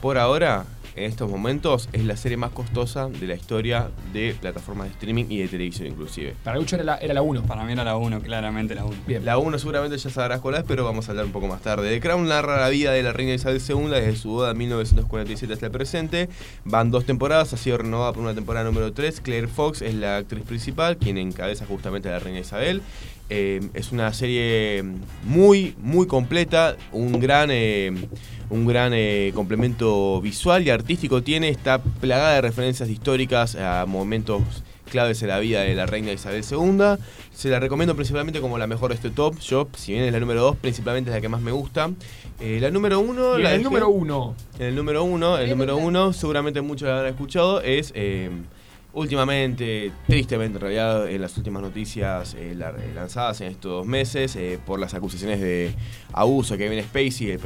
por ahora, en estos momentos, es la serie más costosa de la historia de plataformas de streaming y de televisión inclusive. Para Lucho era la, era la 1. Para mí era la 1, claramente la 1. Bien. La 1 seguramente ya sabrás cuál es, pero vamos a hablar un poco más tarde. The Crown narra la vida de la reina Isabel II desde su boda en 1947 hasta el presente. Van dos temporadas, ha sido renovada por una temporada número 3. Claire Fox es la actriz principal, quien encabeza justamente a la reina Isabel. Eh, es una serie muy, muy completa, un gran, eh, un gran eh, complemento visual y artístico tiene, está plagada de referencias históricas a momentos claves en la vida de la reina Isabel II. Se la recomiendo principalmente como la mejor de este top. Yo, si bien es la número 2, principalmente es la que más me gusta. Eh, la número 1... Y en la el dejé- número 1. En el número 1, el número 1, seguramente muchos la habrán escuchado, es eh, últimamente, tristemente en realidad, en las últimas noticias eh, eh, lanzadas en estos dos meses eh, por las acusaciones de abuso que Kevin Spacey, el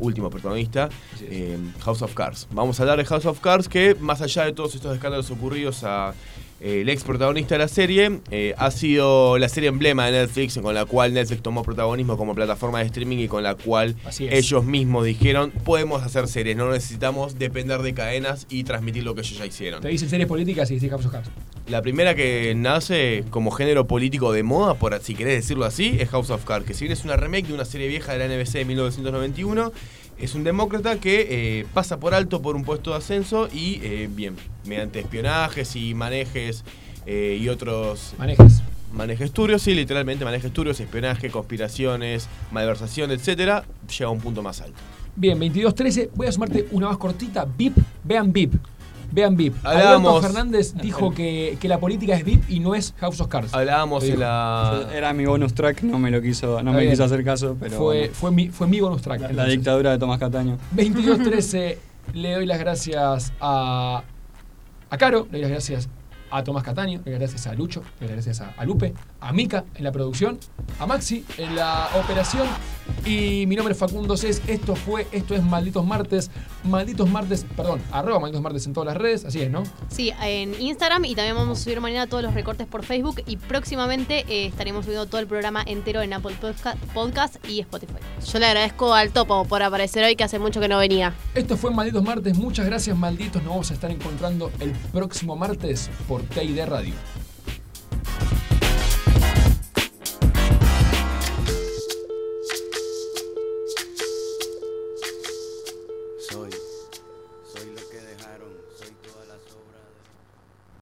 último protagonista, eh, House of Cards. Vamos a hablar de House of Cards que, más allá de todos estos escándalos ocurridos a eh, el ex protagonista de la serie, eh, ha sido la serie emblema de Netflix con la cual Netflix tomó protagonismo como plataforma de streaming y con la cual ellos mismos dijeron, podemos hacer series, no necesitamos depender de cadenas y transmitir lo que ellos ya hicieron. Te dicen series políticas y dice House of Cards. La primera que nace como género político de moda, por si querés decirlo así, es House of Cards, que si bien es una remake de una serie vieja de la NBC de 1991, es un demócrata que eh, pasa por alto por un puesto de ascenso y, eh, bien, mediante espionajes y manejes eh, y otros... Manejes. Manejes turbios, sí, literalmente manejes turbios, espionaje, conspiraciones, malversación, etcétera, llega a un punto más alto. Bien, 22-13. Voy a sumarte una más cortita. VIP. Vean VIP. Vean VIP. Hablábamos- Alberto Fernández dijo que, que la política es VIP y no es House of Cards. Hablábamos en la... Era mi bonus track, no me lo quiso, no me quiso hacer caso, pero Fue, bueno. fue, mi, fue mi bonus track. la dictadura de Tomás Cataño. 22-13. le doy las gracias a, a Caro, le doy las gracias a Tomás Cataño, gracias a Lucho, gracias a, Lupe, a Mica en la producción, a Maxi en la operación. Y mi nombre es Facundo Cés. Esto fue, esto es Malditos Martes. Malditos Martes, perdón, arroba Malditos Martes en todas las redes, así es, ¿no? Sí, en Instagram y también vamos a subir mañana todos los recortes por Facebook y próximamente eh, estaremos subiendo todo el programa entero en Apple Podca- Podcast y Spotify. Yo le agradezco al Topo por aparecer hoy, que hace mucho que no venía. Esto fue Malditos Martes. Muchas gracias, malditos. Nos vamos a estar encontrando el próximo martes por TID Radio.